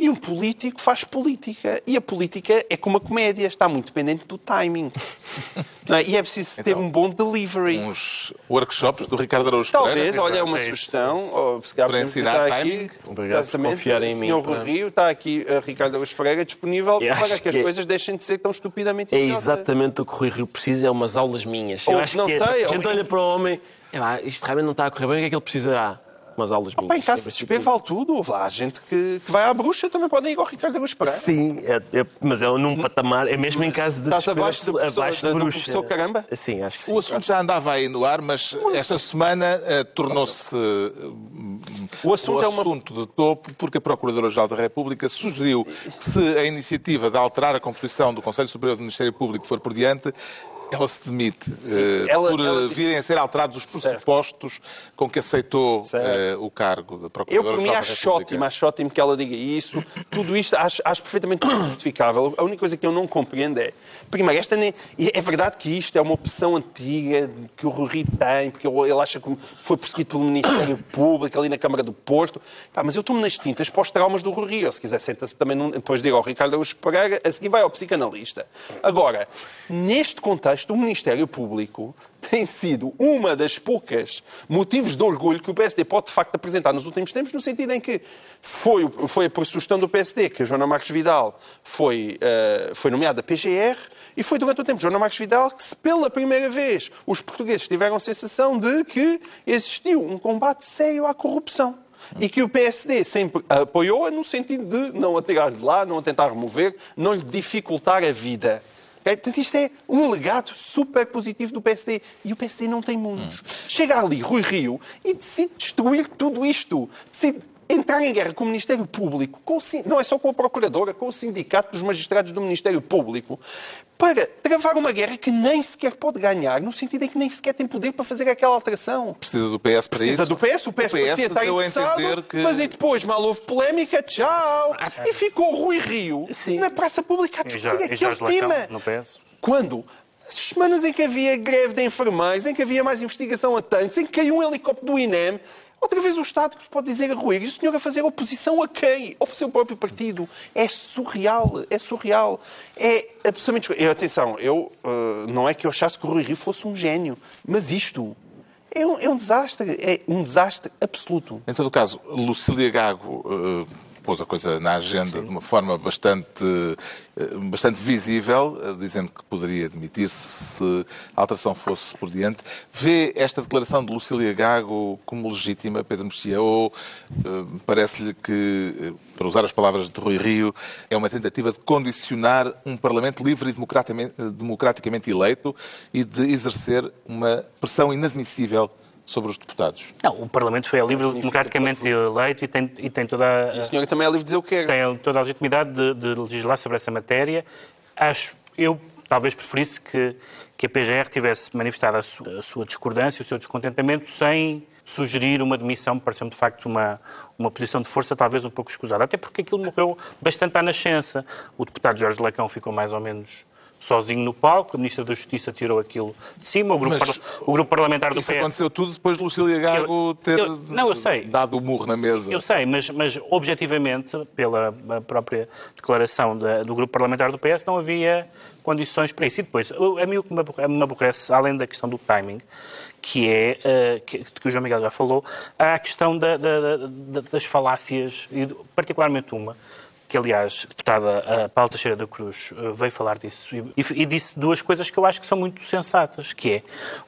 E um político faz política. E a política é como a comédia, está muito dependente do timing. Não é? E é preciso ter Então, um bom delivery. Uns workshops do Ricardo Araújo Talvez, Pereira. olha, é uma é sugestão. ou, se calhar Para podemos ensinar timing. aqui, Obrigado por confiarem em mim, Senhor para- Rui Rio, está aqui a Ricardo Araújo Pereira disponível para acho que as que é- coisas deixem de ser tão estupidamente É exatamente o que o Rui Rio precisa, é umas aulas minhas. Ou, Eu acho não que é, sei, a ou- gente olha para o homem, pá, isto realmente não está a correr bem, o que é que ele precisará? Umas aulas minhas. Bem, em caso de Sempre desespero assim. vale tudo. Lá gente que, que vai à bruxa, também podem ir ao Ricardo Araújo Pereira. Sim, é- é- mas é num patamar, é mesmo em caso de Estás desespero, abaixo do professor- abaixo de bruxa. professor Caramba? Sim, acho que sim. O assunto já andava aí no ar, mas esta semana eh, tornou-se eh, O assunto é uma- assunto de topo porque a Procuradora-Geral da República sugeriu que se a iniciativa de alterar a composição do Conselho Superior do Ministério Público for por diante, ela se demite eh, ela- por eh, ela virem a ser alterados os pressupostos com que aceitou Certo. eh, o cargo da Eu, Procuradora-Geral por mim, acho ótimo, acho ótimo que ela diga isso. Tudo isto acho, acho perfeitamente justificável. A única coisa que eu não compreendo é, primeiro, esta nem, é verdade que isto é uma opção antiga que o Rui tem, porque ele acha que foi perseguido pelo Ministério Público ali na Câmara do Porto. Pá, mas eu estou-me nas tintas para os traumas do Rui Rio. Se quiser, senta-se também, num- depois diga ao Ricardo Araújo Pereira, a seguir vai ao psicanalista. Agora, neste contexto, o Ministério Público tem sido uma das poucas motivos de orgulho que o PSD pode, de facto, apresentar nos últimos tempos, no sentido em que foi, foi por sugestão do PSD que a Joana Marques Vidal foi, eh, foi nomeada PGR e foi durante o tempo de Joana Marques Vidal que, pela primeira vez, os portugueses tiveram a sensação de que existiu um combate sério à corrupção. E que o PSD sempre apoiou-a no sentido de não a tirar de lá, não a tentar remover, não lhe dificultar a vida. Portanto, isto é um legado super positivo do PSD. E o PSD não tem mundos. Chega ali Rui Rio e decide destruir tudo isto. Decide entrar em guerra com o Ministério Público, com o não é só com a Procuradora, com o Sindicato dos Magistrados do Ministério Público, para travar uma guerra que nem sequer pode ganhar, no sentido em que nem sequer tem poder para fazer aquela alteração. Precisa do PS para Precisa isso. do PS, o PS, parecia estar deu a interessado, que... mas aí depois mal houve polémica, tchau. E ficou Rui Rio Sim. na praça pública a E discutir já- e aquele tema. no PS? Quando As semanas em que havia greve de enfermeiros, em que havia mais investigação a tanques, em que caiu um helicóptero do INEM, outra vez o Estado que pode dizer a Rui, e o senhor a fazer oposição a quem? Ao seu próprio partido. É surreal, é surreal. É absolutamente... E, atenção, eu, uh, não é que eu achasse que o Rui Rio fosse um gênio, mas isto é um, é um desastre, é um desastre absoluto. Em todo o caso, Lucília Gago uh, pôs a coisa na agenda Sim. de uma forma bastante, eh, bastante visível, eh, dizendo que poderia demitir-se se a alteração fosse por diante. Vê esta declaração de Lucília Gago como legítima, Pedro Mexia, ou uh, parece-lhe que, para usar as palavras de Rui Rio, é uma tentativa de condicionar um Parlamento livre e democraticamente, democraticamente eleito e de exercer uma pressão inadmissível sobre os deputados? Não, o Parlamento foi livre, democraticamente eleito e tem, e tem toda a... E a senhora também é livre de dizer o que é. Tem toda a legitimidade de, de legislar sobre essa matéria. Acho, eu talvez preferisse que, que a PGR tivesse manifestado a sua, a sua discordância, o seu descontentamento, sem sugerir uma demissão, pareceu de facto uma, uma posição de força talvez um pouco escusada, até porque aquilo morreu bastante à nascença. O deputado Jorge Lacão ficou mais ou menos sozinho no palco, a Ministra da Justiça tirou aquilo de cima, o grupo, Mas, o grupo parlamentar do PS... Isso aconteceu tudo depois de Lucília Gago ter eu, não, eu dado o murro na mesa. Eu sei, mas, mas objetivamente, pela própria declaração da, do grupo parlamentar do PS, não havia condições para isso. E depois, a mim o que me aborrece, além da questão do timing, que é, uh, que, que, o João Miguel já falou, há a questão da, da, das falácias, e particularmente uma, que aliás a deputada Paula Teixeira da Cruz eh, veio falar disso e, e, disse duas coisas que eu acho que são muito sensatas, que é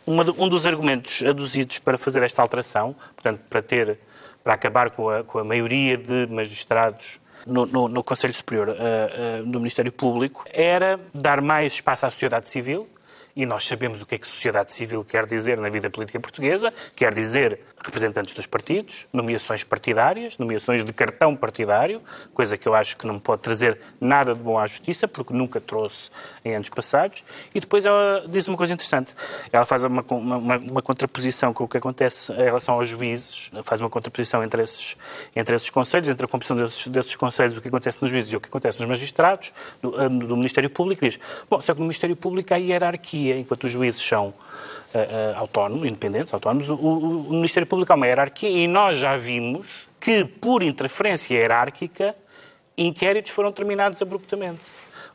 uma, um dos argumentos aduzidos para fazer esta alteração, portanto, para ter, para acabar com a, com a maioria de magistrados no, no, no Conselho Superior uh, uh, do Ministério Público, era dar mais espaço à sociedade civil, e nós sabemos o que é que sociedade civil quer dizer na vida política portuguesa, quer dizer representantes dos partidos, nomeações partidárias, nomeações de cartão partidário, coisa que eu acho que não pode trazer nada de bom à justiça, porque nunca trouxe em anos passados. E depois ela diz uma coisa interessante. Ela faz uma, uma, uma contraposição com o que acontece em relação aos juízes, faz uma contraposição entre esses, entre esses conselhos, entre a composição desses, desses conselhos, o que acontece nos juízes e o que acontece nos magistrados, do, do Ministério Público, diz, bom, só que no Ministério Público há hierarquia, enquanto os juízes são uh, autónomos, independentes, autónomos, o, o, o Ministério Público é uma hierarquia e nós já vimos que, por interferência hierárquica, inquéritos foram terminados abruptamente.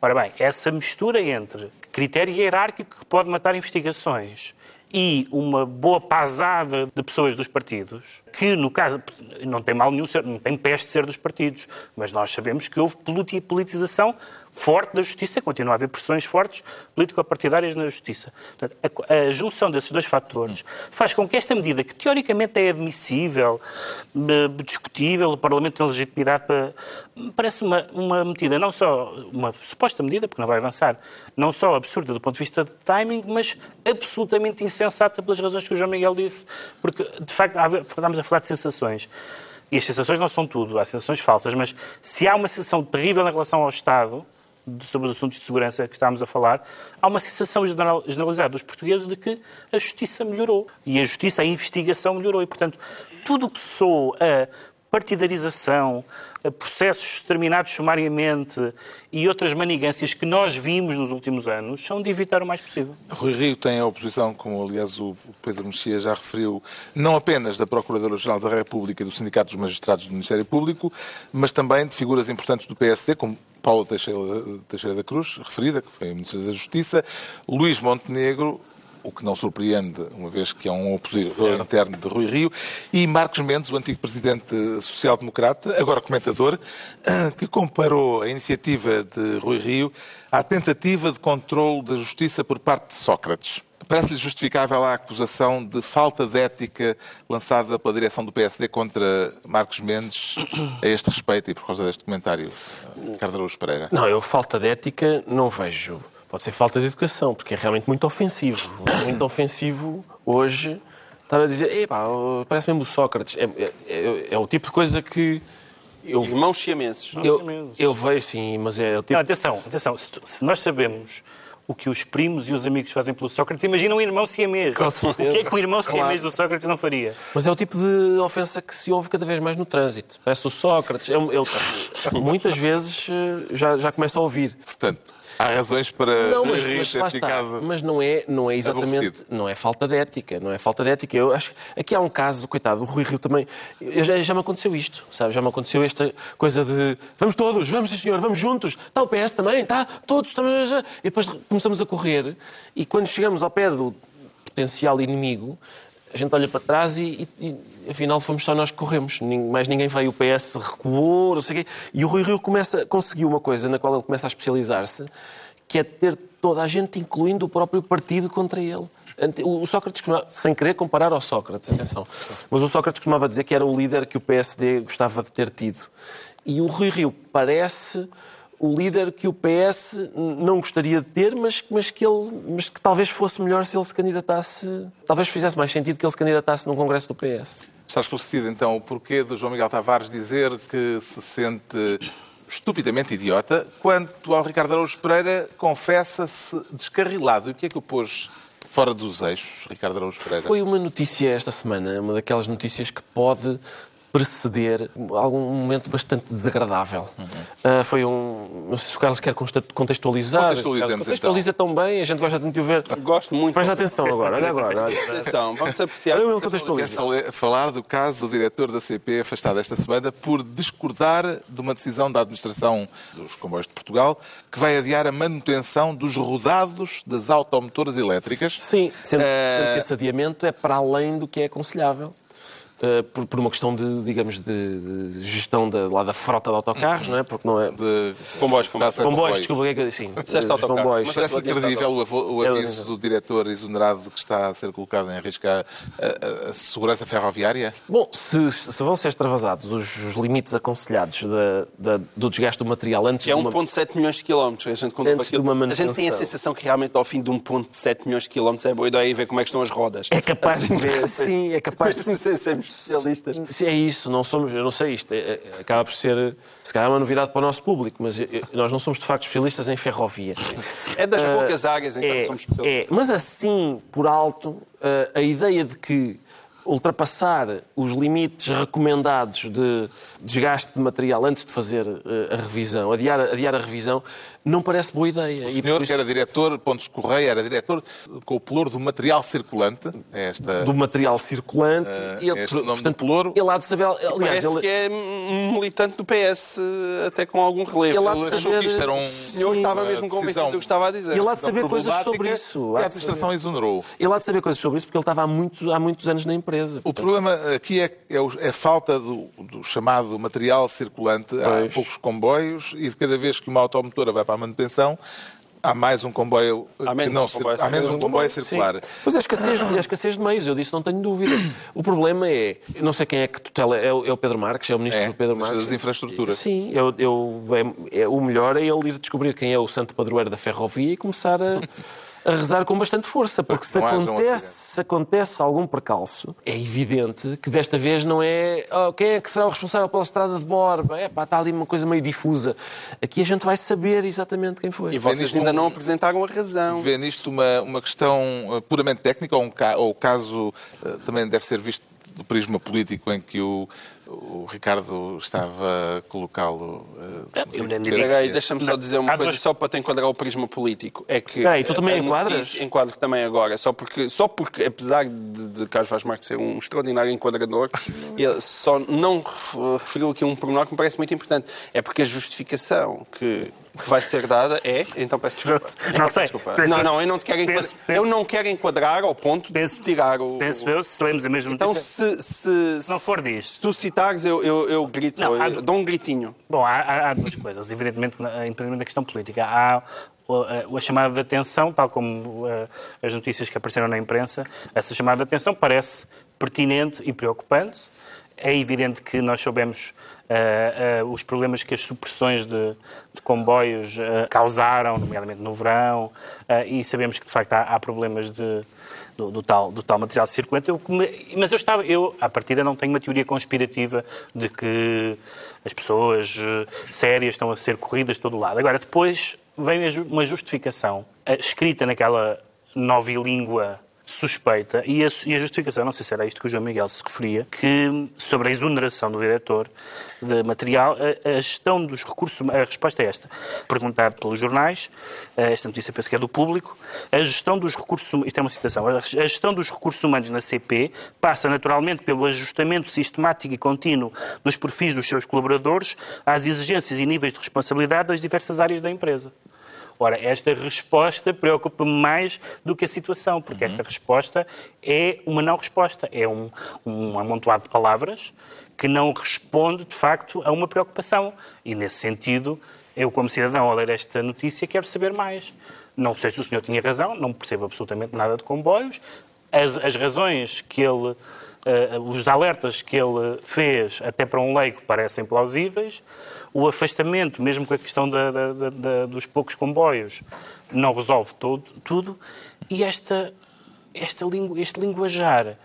Ora bem, essa mistura entre critério hierárquico que pode matar investigações e uma boa pasada de pessoas dos partidos, que no caso não tem mal nenhum, não tem peste ser dos partidos, mas nós sabemos que houve politização forte da justiça, continua a haver pressões fortes político-partidárias na justiça. Portanto, a, a, junção desses dois fatores faz com que esta medida, que teoricamente é admissível, eh, discutível, o Parlamento tem legitimidade para. parece uma, uma medida, não só uma suposta medida, porque não vai avançar, não só absurda do ponto de vista de timing, mas absolutamente insensata pelas razões que o João Miguel disse, porque de facto estamos a falar de sensações. E as sensações não são tudo, há sensações falsas, mas se há uma sensação terrível em relação ao Estado, sobre os assuntos de segurança que estávamos a falar, há uma sensação generalizada dos portugueses de que a justiça melhorou. E a justiça, a investigação melhorou. E, portanto, tudo o que sou a partidarização, processos terminados sumariamente e outras manigâncias que nós vimos nos últimos anos são de evitar o mais possível. Rui Rio tem a oposição, como aliás o Pedro Mexia já referiu, não apenas da Procuradora-Geral da República e do Sindicato dos Magistrados do Ministério Público, mas também de figuras importantes do PSD, como Paula Teixeira, da Cruz, referida, que foi a Ministra da Justiça, Luís Montenegro, o que não surpreende, uma vez que é um opositor interno de Rui Rio, e Marcos Mendes, o antigo presidente social-democrata, agora comentador, que comparou a iniciativa de Rui Rio à tentativa de controle da justiça por parte de Sócrates. Parece-lhe justificável a acusação de falta de ética lançada pela direção do PSD contra Marcos Mendes a este respeito e por causa deste comentário, Ricardo Araújo Pereira? Não, eu falta de ética não vejo. Pode ser falta de educação, porque é realmente muito ofensivo. muito ofensivo hoje estar a dizer, epá, parece mesmo o Sócrates. É, é, é, é o tipo de coisa que eu, Irmãos siamenses. Eu, eu vejo sim, mas é o tipo... Não, atenção, atenção. Se, se, nós sabemos o que os primos e os amigos fazem pelo Sócrates, imagina um irmão siamês. Com certeza. O que é que o irmão claro. siamês do Sócrates não faria? Mas é o tipo de ofensa que se ouve cada vez mais no trânsito. Parece o Sócrates. Ele, ele muitas vezes eh, já, já começa a ouvir. Portanto, Há razões para Não, mas, mas ter ficado... Mas não é, não é exatamente. aborrecido. Não é falta de ética. Não é falta de ética. Eu acho aqui há um caso, coitado, o Rui Rio também. eu já, já me aconteceu isto, sabe? Já me aconteceu esta coisa de vamos todos, vamos, senhor, vamos juntos. Está o PS também, está, todos também. E depois começamos a correr e quando chegamos ao pé do potencial inimigo, a gente olha para trás e, e- e, afinal fomos só nós que corremos. Mais ninguém veio. O PS recuou, não sei o quê. E o Rui Rio começa, conseguiu uma coisa na qual ele começa a especializar-se, que é ter toda a gente, incluindo o próprio partido, contra ele. O Sócrates, sem querer comparar ao Sócrates, atenção, mas o Sócrates costumava dizer que era o líder que o PSD gostava de ter tido. E o Rui Rio parece o líder que o PS não gostaria de ter, mas, mas, que ele, mas que talvez fosse melhor se ele se candidatasse. Talvez fizesse mais sentido que ele se candidatasse num congresso do PS. Está esclarecido, então, o porquê do João Miguel Tavares dizer que se sente estupidamente idiota, quanto ao Ricardo Araújo Pereira confessa-se descarrilado. E o que é que o pôs fora dos eixos, Ricardo Araújo Pereira? Foi uma notícia esta semana, uma daquelas notícias que pode preceder algum momento bastante desagradável. Ah, foi um. Não sei se o Carlos quer contextualizar. Contextualizemos, Carlos, Contextualiza tão bem, a gente gosta de te ver. Gosto muito. Presta atenção agora, olha agora. Atenção, vamos apreciar. Contextualiza. fale- falar do caso do diretor da CP afastado esta semana por discordar de uma decisão da administração dos comboios de Portugal que vai adiar a manutenção dos rodados das automotoras elétricas. Sim, sendo, Eh, sendo que esse adiamento é para além do que é aconselhável. Uh, por, por uma questão de, digamos, de, de gestão da, lá da frota de autocarros, não é? Porque não é. De Comboios, comboios. Está-se a Comboios, desculpa, o que é que eu disse? Disseste dos autocarro, comboios. mas- Parece incredível o, o É, aviso do diretor exonerado que está a ser colocado em risco a, segurança ferroviária. Bom, se, se vão ser extravasados os, os limites aconselhados da- da- do desgaste do material antes Que é de uma... 1,7 milhões de quilómetros. A gente, conta Antes aquilo. de uma a gente tem a manutenção. sensação que realmente ao fim de 1,7 milhões de quilómetros é boa ideia ver como é que estão as rodas. É capaz de ver, sim, é capaz de... Sermos especialistas. Sim, É isso, não somos, eu não sei, isto é- é- acaba por ser, se calhar, uma novidade para o nosso público, mas eu- eu- nós não somos de facto especialistas em ferrovia. É das poucas áreas em que é, somos especialistas. é, mas assim, por alto, a ideia de que ultrapassar os limites recomendados de desgaste de material antes de fazer ah, a revisão, adiar, adiar a revisão, não parece boa ideia. O senhor, por que era diretor, Pontos Correia, era diretor com o pelouro do material circulante. É Esta... do material circulante, Ah, ele, este nome do pelouro. ele há de saber, aliás, Parece ele, que é um militante do PS, até com algum relevo. Ele Ele achou saber- que isto era um... O senhor Sim. estava mesmo convencido do que estava a dizer. Ele há de saber coisas sobre isso. A administração exonerou. ele há de saber coisas sobre isso porque ele estava há, muito, há muitos anos na empresa. O problema aqui é, é o- é a falta do, do chamado material circulante. Há Pois. poucos comboios e de cada vez que uma automotora vai para a manutenção, há mais um comboio Há que menos não um comboio há menos um comboio a Sim. circular. Pois é, a escassez, a escassez de meios, eu disse, não tenho dúvida. O problema é, eu não sei quem é que tutela, é o, é Pedro Marques, é o ministro É, Pedro Marques. das Infraestruturas. Sim, eu, eu, é, é- o melhor é ele ir descobrir quem é o santo padroeiro da ferrovia e começar a, a rezar com bastante força, porque se não um acontece, acidente. se acontece algum percalço, é evidente que desta vez não é "Oh, quem é que será o responsável pela estrada de Borba, é, pá, está ali uma coisa meio difusa. Aqui a gente vai saber exatamente quem foi. E vocês nisto ainda um- não apresentaram a razão. Vê nisto uma, uma questão eh, puramente técnica ou, um ca- ou o caso eh, também deve ser visto do prisma político em que o, o Ricardo estava a colocá-lo. aí, deixa-me só dizer uma coisa, só para te enquadrar o prisma político. É que Espera aí, tu também a enquadras? Enquadro também agora, só porque, só porque apesar de, de Carlos Vaz Marques ser um extraordinário enquadrador, ele só não ref- referiu aqui um pormenor que me parece muito importante. É porque a justificação que, que vai ser dada é. Então peço desculpa. Não sei. desculpa. Penso- não, não, eu não quero enquadrar. penso- Eu não quero enquadrar ao ponto de Penso- tirar o. Penso eu, se lemos a mesma Então, se, se, Se não for disto. se tu citares, eu, eu, eu grito, Não, há- eu dou um gritinho. Bom, há, há- há duas coisas. Evidentemente, independentemente da questão política. Há a, chamada de atenção, tal como as notícias que apareceram na imprensa, essa chamada de atenção parece pertinente e preocupante. É evidente que nós soubemos eh, eh, os problemas que as supressões de, de comboios eh, causaram, nomeadamente no verão, e sabemos que de facto há, há problemas de, do, do tal, do tal material circulante. Eu mas eu estava, eu, à partida, não tenho uma teoria conspirativa de que as pessoas sérias estão a ser corridas de todo lado. Agora, depois vem uma justificação escrita naquela novilíngua suspeita, e a, e a, justificação, não sei se era isto que o João Miguel se referia, que sobre a exoneração do diretor de material, a, a gestão dos recursos, a resposta é esta, perguntado pelos jornais, esta notícia penso que é do público, a gestão dos recursos, isto é uma citação, a gestão dos recursos humanos na CP passa naturalmente pelo ajustamento sistemático e contínuo dos perfis dos seus colaboradores às exigências e níveis de responsabilidade das diversas áreas da empresa. Ora, esta resposta preocupa-me mais do que a situação, porque uhum. esta resposta é uma não resposta, é um, um amontoado de palavras que não responde, de facto, a uma preocupação. E, nesse sentido, eu, como cidadão, ao ler esta notícia, quero saber mais. Não sei se o senhor tinha razão, não percebo absolutamente nada de comboios. As, as razões que ele, os alertas que ele fez, até para um leigo, parecem plausíveis o afastamento, mesmo com a questão da, da, da, dos poucos comboios, não resolve todo, tudo. E esta, esta este linguajar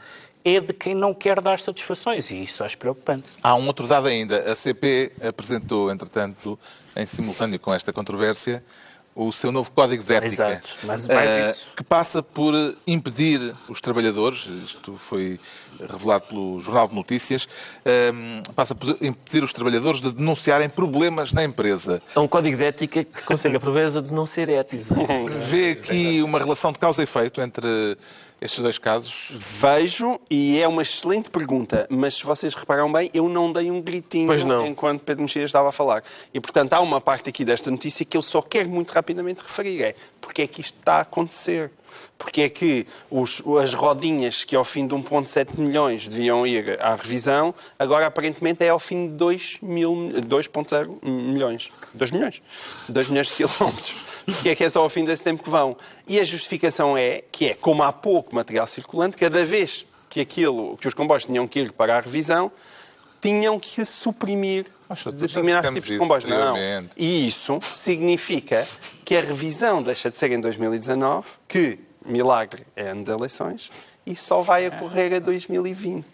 é de quem não quer dar satisfações e isso acho preocupante. Há um outro dado ainda. A CP apresentou, entretanto, em simultâneo com esta controvérsia, o seu novo código de ética. Exato, mas mais uh, isso. Que passa por impedir os trabalhadores, isto foi revelado pelo Jornal de Notícias, uh, passa por impedir os trabalhadores de denunciarem problemas na empresa. É um código de ética que consegue a proeza de não ser ético. Vê aqui uma relação de causa e efeito entre estes dois casos? Vejo, e é uma excelente pergunta, mas se vocês reparam bem, eu não dei um gritinho enquanto Pedro Mexia estava a falar. E, portanto, há uma parte aqui desta notícia que eu só quero muito rapidamente referir. É porque é que isto está a acontecer? Porque é que os, as rodinhas que ao fim de 1,7 milhões deviam ir à revisão, agora aparentemente é ao fim de 2,0 milhões. 2 milhões? 2 milhões de quilómetros que é que é só ao fim desse tempo que vão. E a justificação é que é, como há pouco material circulante, cada vez que aquilo, que os comboios tinham que ir para a revisão, tinham que suprimir determinados tipos de comboios. Não. E isso significa que a revisão deixa de ser em 2019, que, milagre, é ano de eleições, e só vai ocorrer a 2020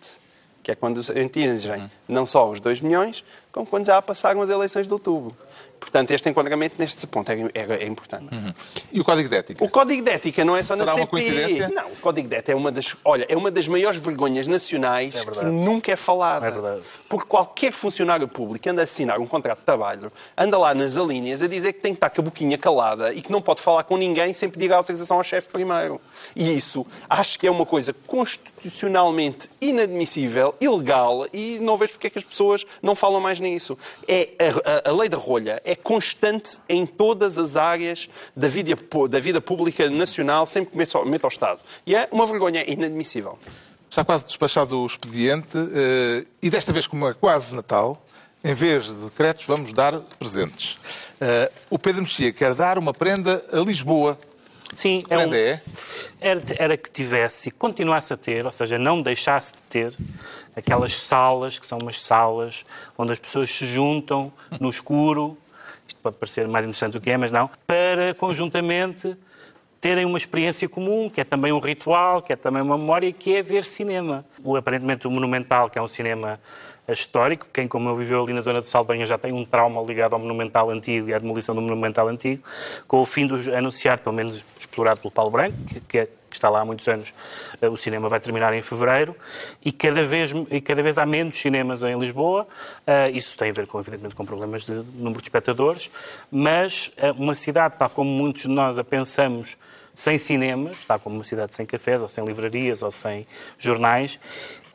que é quando atingem não só os 2 milhões, como quando já passaram as eleições de outubro. Portanto, este enquadramento neste ponto é, é, é importante. Uhum. E o Código de Ética? O Código de Ética não é só Será na CPI. uma coincidência? Não, o Código de Ética é uma das, olha, é uma das maiores vergonhas nacionais é que nunca é falada. É verdade. Porque qualquer funcionário público anda a assinar um contrato de trabalho, anda lá nas alíneas a dizer que tem que estar com a boquinha calada e que não pode falar com ninguém sem pedir a autorização ao chefe primeiro. E isso acho que é uma coisa constitucionalmente inadmissível, ilegal e não vejo porque é que as pessoas não falam mais nisso. É a, a, a lei da rolha é constante em todas as áreas da vida, da vida pública nacional, sempre que mete ao Estado. E é uma vergonha inadmissível. Está quase despachado o expediente eh, e desta vez, como é quase Natal, em vez de decretos, vamos dar presentes. Eh, o Pedro Mexia quer dar uma prenda a Lisboa. Sim, é um, é? Era, era que tivesse e continuasse a ter, ou seja, não deixasse de ter aquelas salas, que são umas salas onde as pessoas se juntam no escuro, isto pode parecer mais interessante do que é, mas não, para conjuntamente terem uma experiência comum, que é também um ritual, que é também uma memória, que é ver cinema. O, aparentemente o Monumental, que é um cinema histórico, quem como eu viveu ali na zona de Saldanha já tem um trauma ligado ao Monumental Antigo e à demolição do Monumental Antigo, com o fim do anunciado, pelo menos explorado pelo Paulo Branco, que, é que está lá há muitos anos, eh, o cinema vai terminar em fevereiro, e cada vez, e cada vez há menos cinemas em Lisboa. Uh, isso tem a ver, com, evidentemente, com problemas de número de espectadores, mas uh, uma cidade, tal como muitos de nós a pensamos, sem cinemas, está como uma cidade sem cafés, ou sem livrarias, ou sem jornais,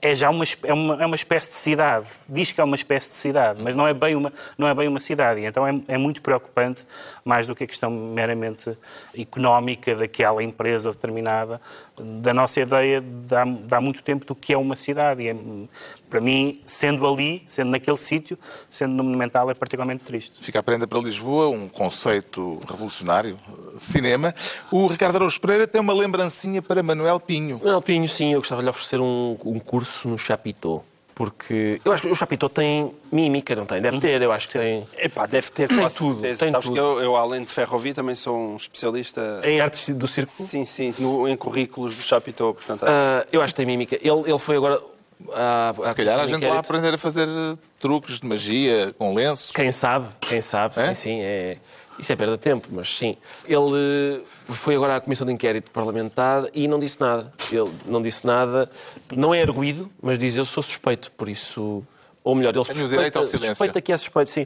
é já uma, é uma, é uma espécie de cidade. Diz que é uma espécie de cidade, mas não é bem uma, não é bem uma cidade. E então é, é muito preocupante, mais do que a questão meramente económica daquela empresa determinada, da nossa ideia de há, de há muito tempo do que é uma cidade. E é, para mim, sendo ali, sendo naquele sítio, sendo no Monumental, é particularmente triste. Fica a prenda para Lisboa, um conceito revolucionário, cinema. O Ricardo Araújo Pereira tem uma lembrancinha para Manuel Pinho. Manuel Pinho, sim, eu gostava de lhe oferecer um, um curso no Chapitão. Porque eu acho que o Chapitão tem mímica, não tem? Deve ter, eu acho que tem. Epá, deve ter tem quase tudo. Tem Sabes tudo. que eu, eu, além de ferrovia, também sou um especialista. Em artes do circo? Sim, sim, no, em currículos do Chapitão. Portanto, uh, eu acho que tem mímica. Ele, ele foi agora à, à Se calhar a gente lá aprender a fazer truques de magia com lenços. Quem sabe, quem sabe, É? sim, sim. É... Isso é perda de tempo, mas sim. Ele eh, foi agora à Comissão de Inquérito Parlamentar e não disse nada. Ele não disse nada, não é arguído, mas diz eu sou suspeito, por isso. Ou melhor, ele direito suspeita, suspeita que é suspeito, sim.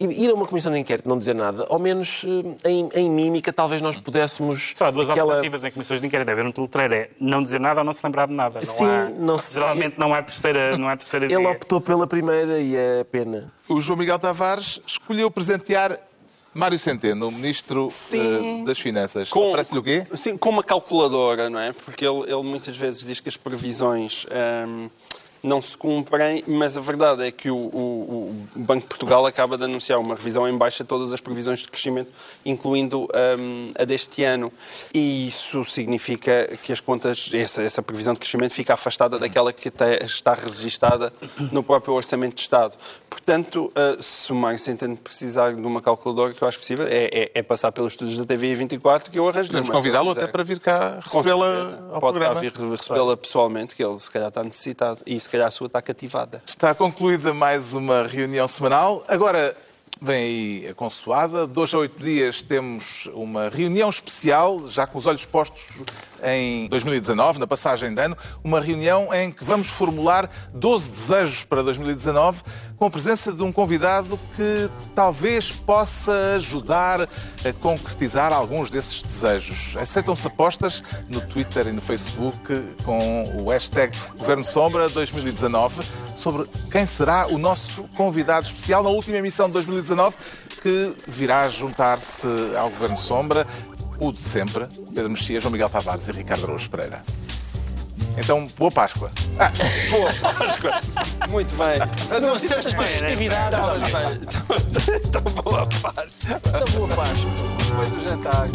E ir a uma comissão de inquérito e não dizer nada, ao menos eh, em, em mímica, talvez nós pudéssemos. Só há duas aquela- alternativas em comissões de inquérito. É ver um letreiro, é não dizer nada ou não se lembrar de nada. Não Sim, há, não se- Geralmente não há terceira, não há terceira Ele optou pela primeira e é pena. O João Miguel Tavares escolheu presentear Mário Centeno, o Ministro Sim. eh, das Finanças. Com- Oferece-lhe o quê? Sim, com uma calculadora, não é? Porque ele, ele muitas vezes diz que as previsões hum, não se cumprem, mas a verdade é que o, o- o Banco de Portugal acaba de anunciar uma revisão em baixa de todas as previsões de crescimento, incluindo hum, a deste ano. E isso significa que as contas, essa, essa previsão de crescimento fica afastada daquela que até está registada no próprio Orçamento de Estado. Portanto, uh, se o Mário Centeno precisar de uma calculadora, que eu acho possível, é, é- é passar pelos estudos da TV 24 que eu arranjo Podemos convidá-lo até para vir cá recebê-la ao Pode cá programa. vir recebê-la pessoalmente, que ele se calhar está necessitado. E se calhar a sua está cativada. Está concluída mais uma reunião semanal. Agora vem aí a consoada. Hoje a oito dias temos uma reunião especial, já com os olhos postos em 2019, na passagem de ano. Uma reunião em que vamos formular 12 desejos para 2019, com a presença de um convidado que talvez possa ajudar a concretizar alguns desses desejos. Aceitam-se apostas no Twitter e no Facebook com o hashtag Governo Sombra 2019 sobre quem será o nosso convidado especial na última emissão de 2019 que virá juntar-se ao Governo Sombra, o de sempre, Pedro Mexia, João Miguel Tavares e Ricardo Araújo Pereira. Então, boa Páscoa. Ah, Boa Páscoa! Muito bem. Não, certas festividades. Então, boa Páscoa. Boa Páscoa. Depois do jantar.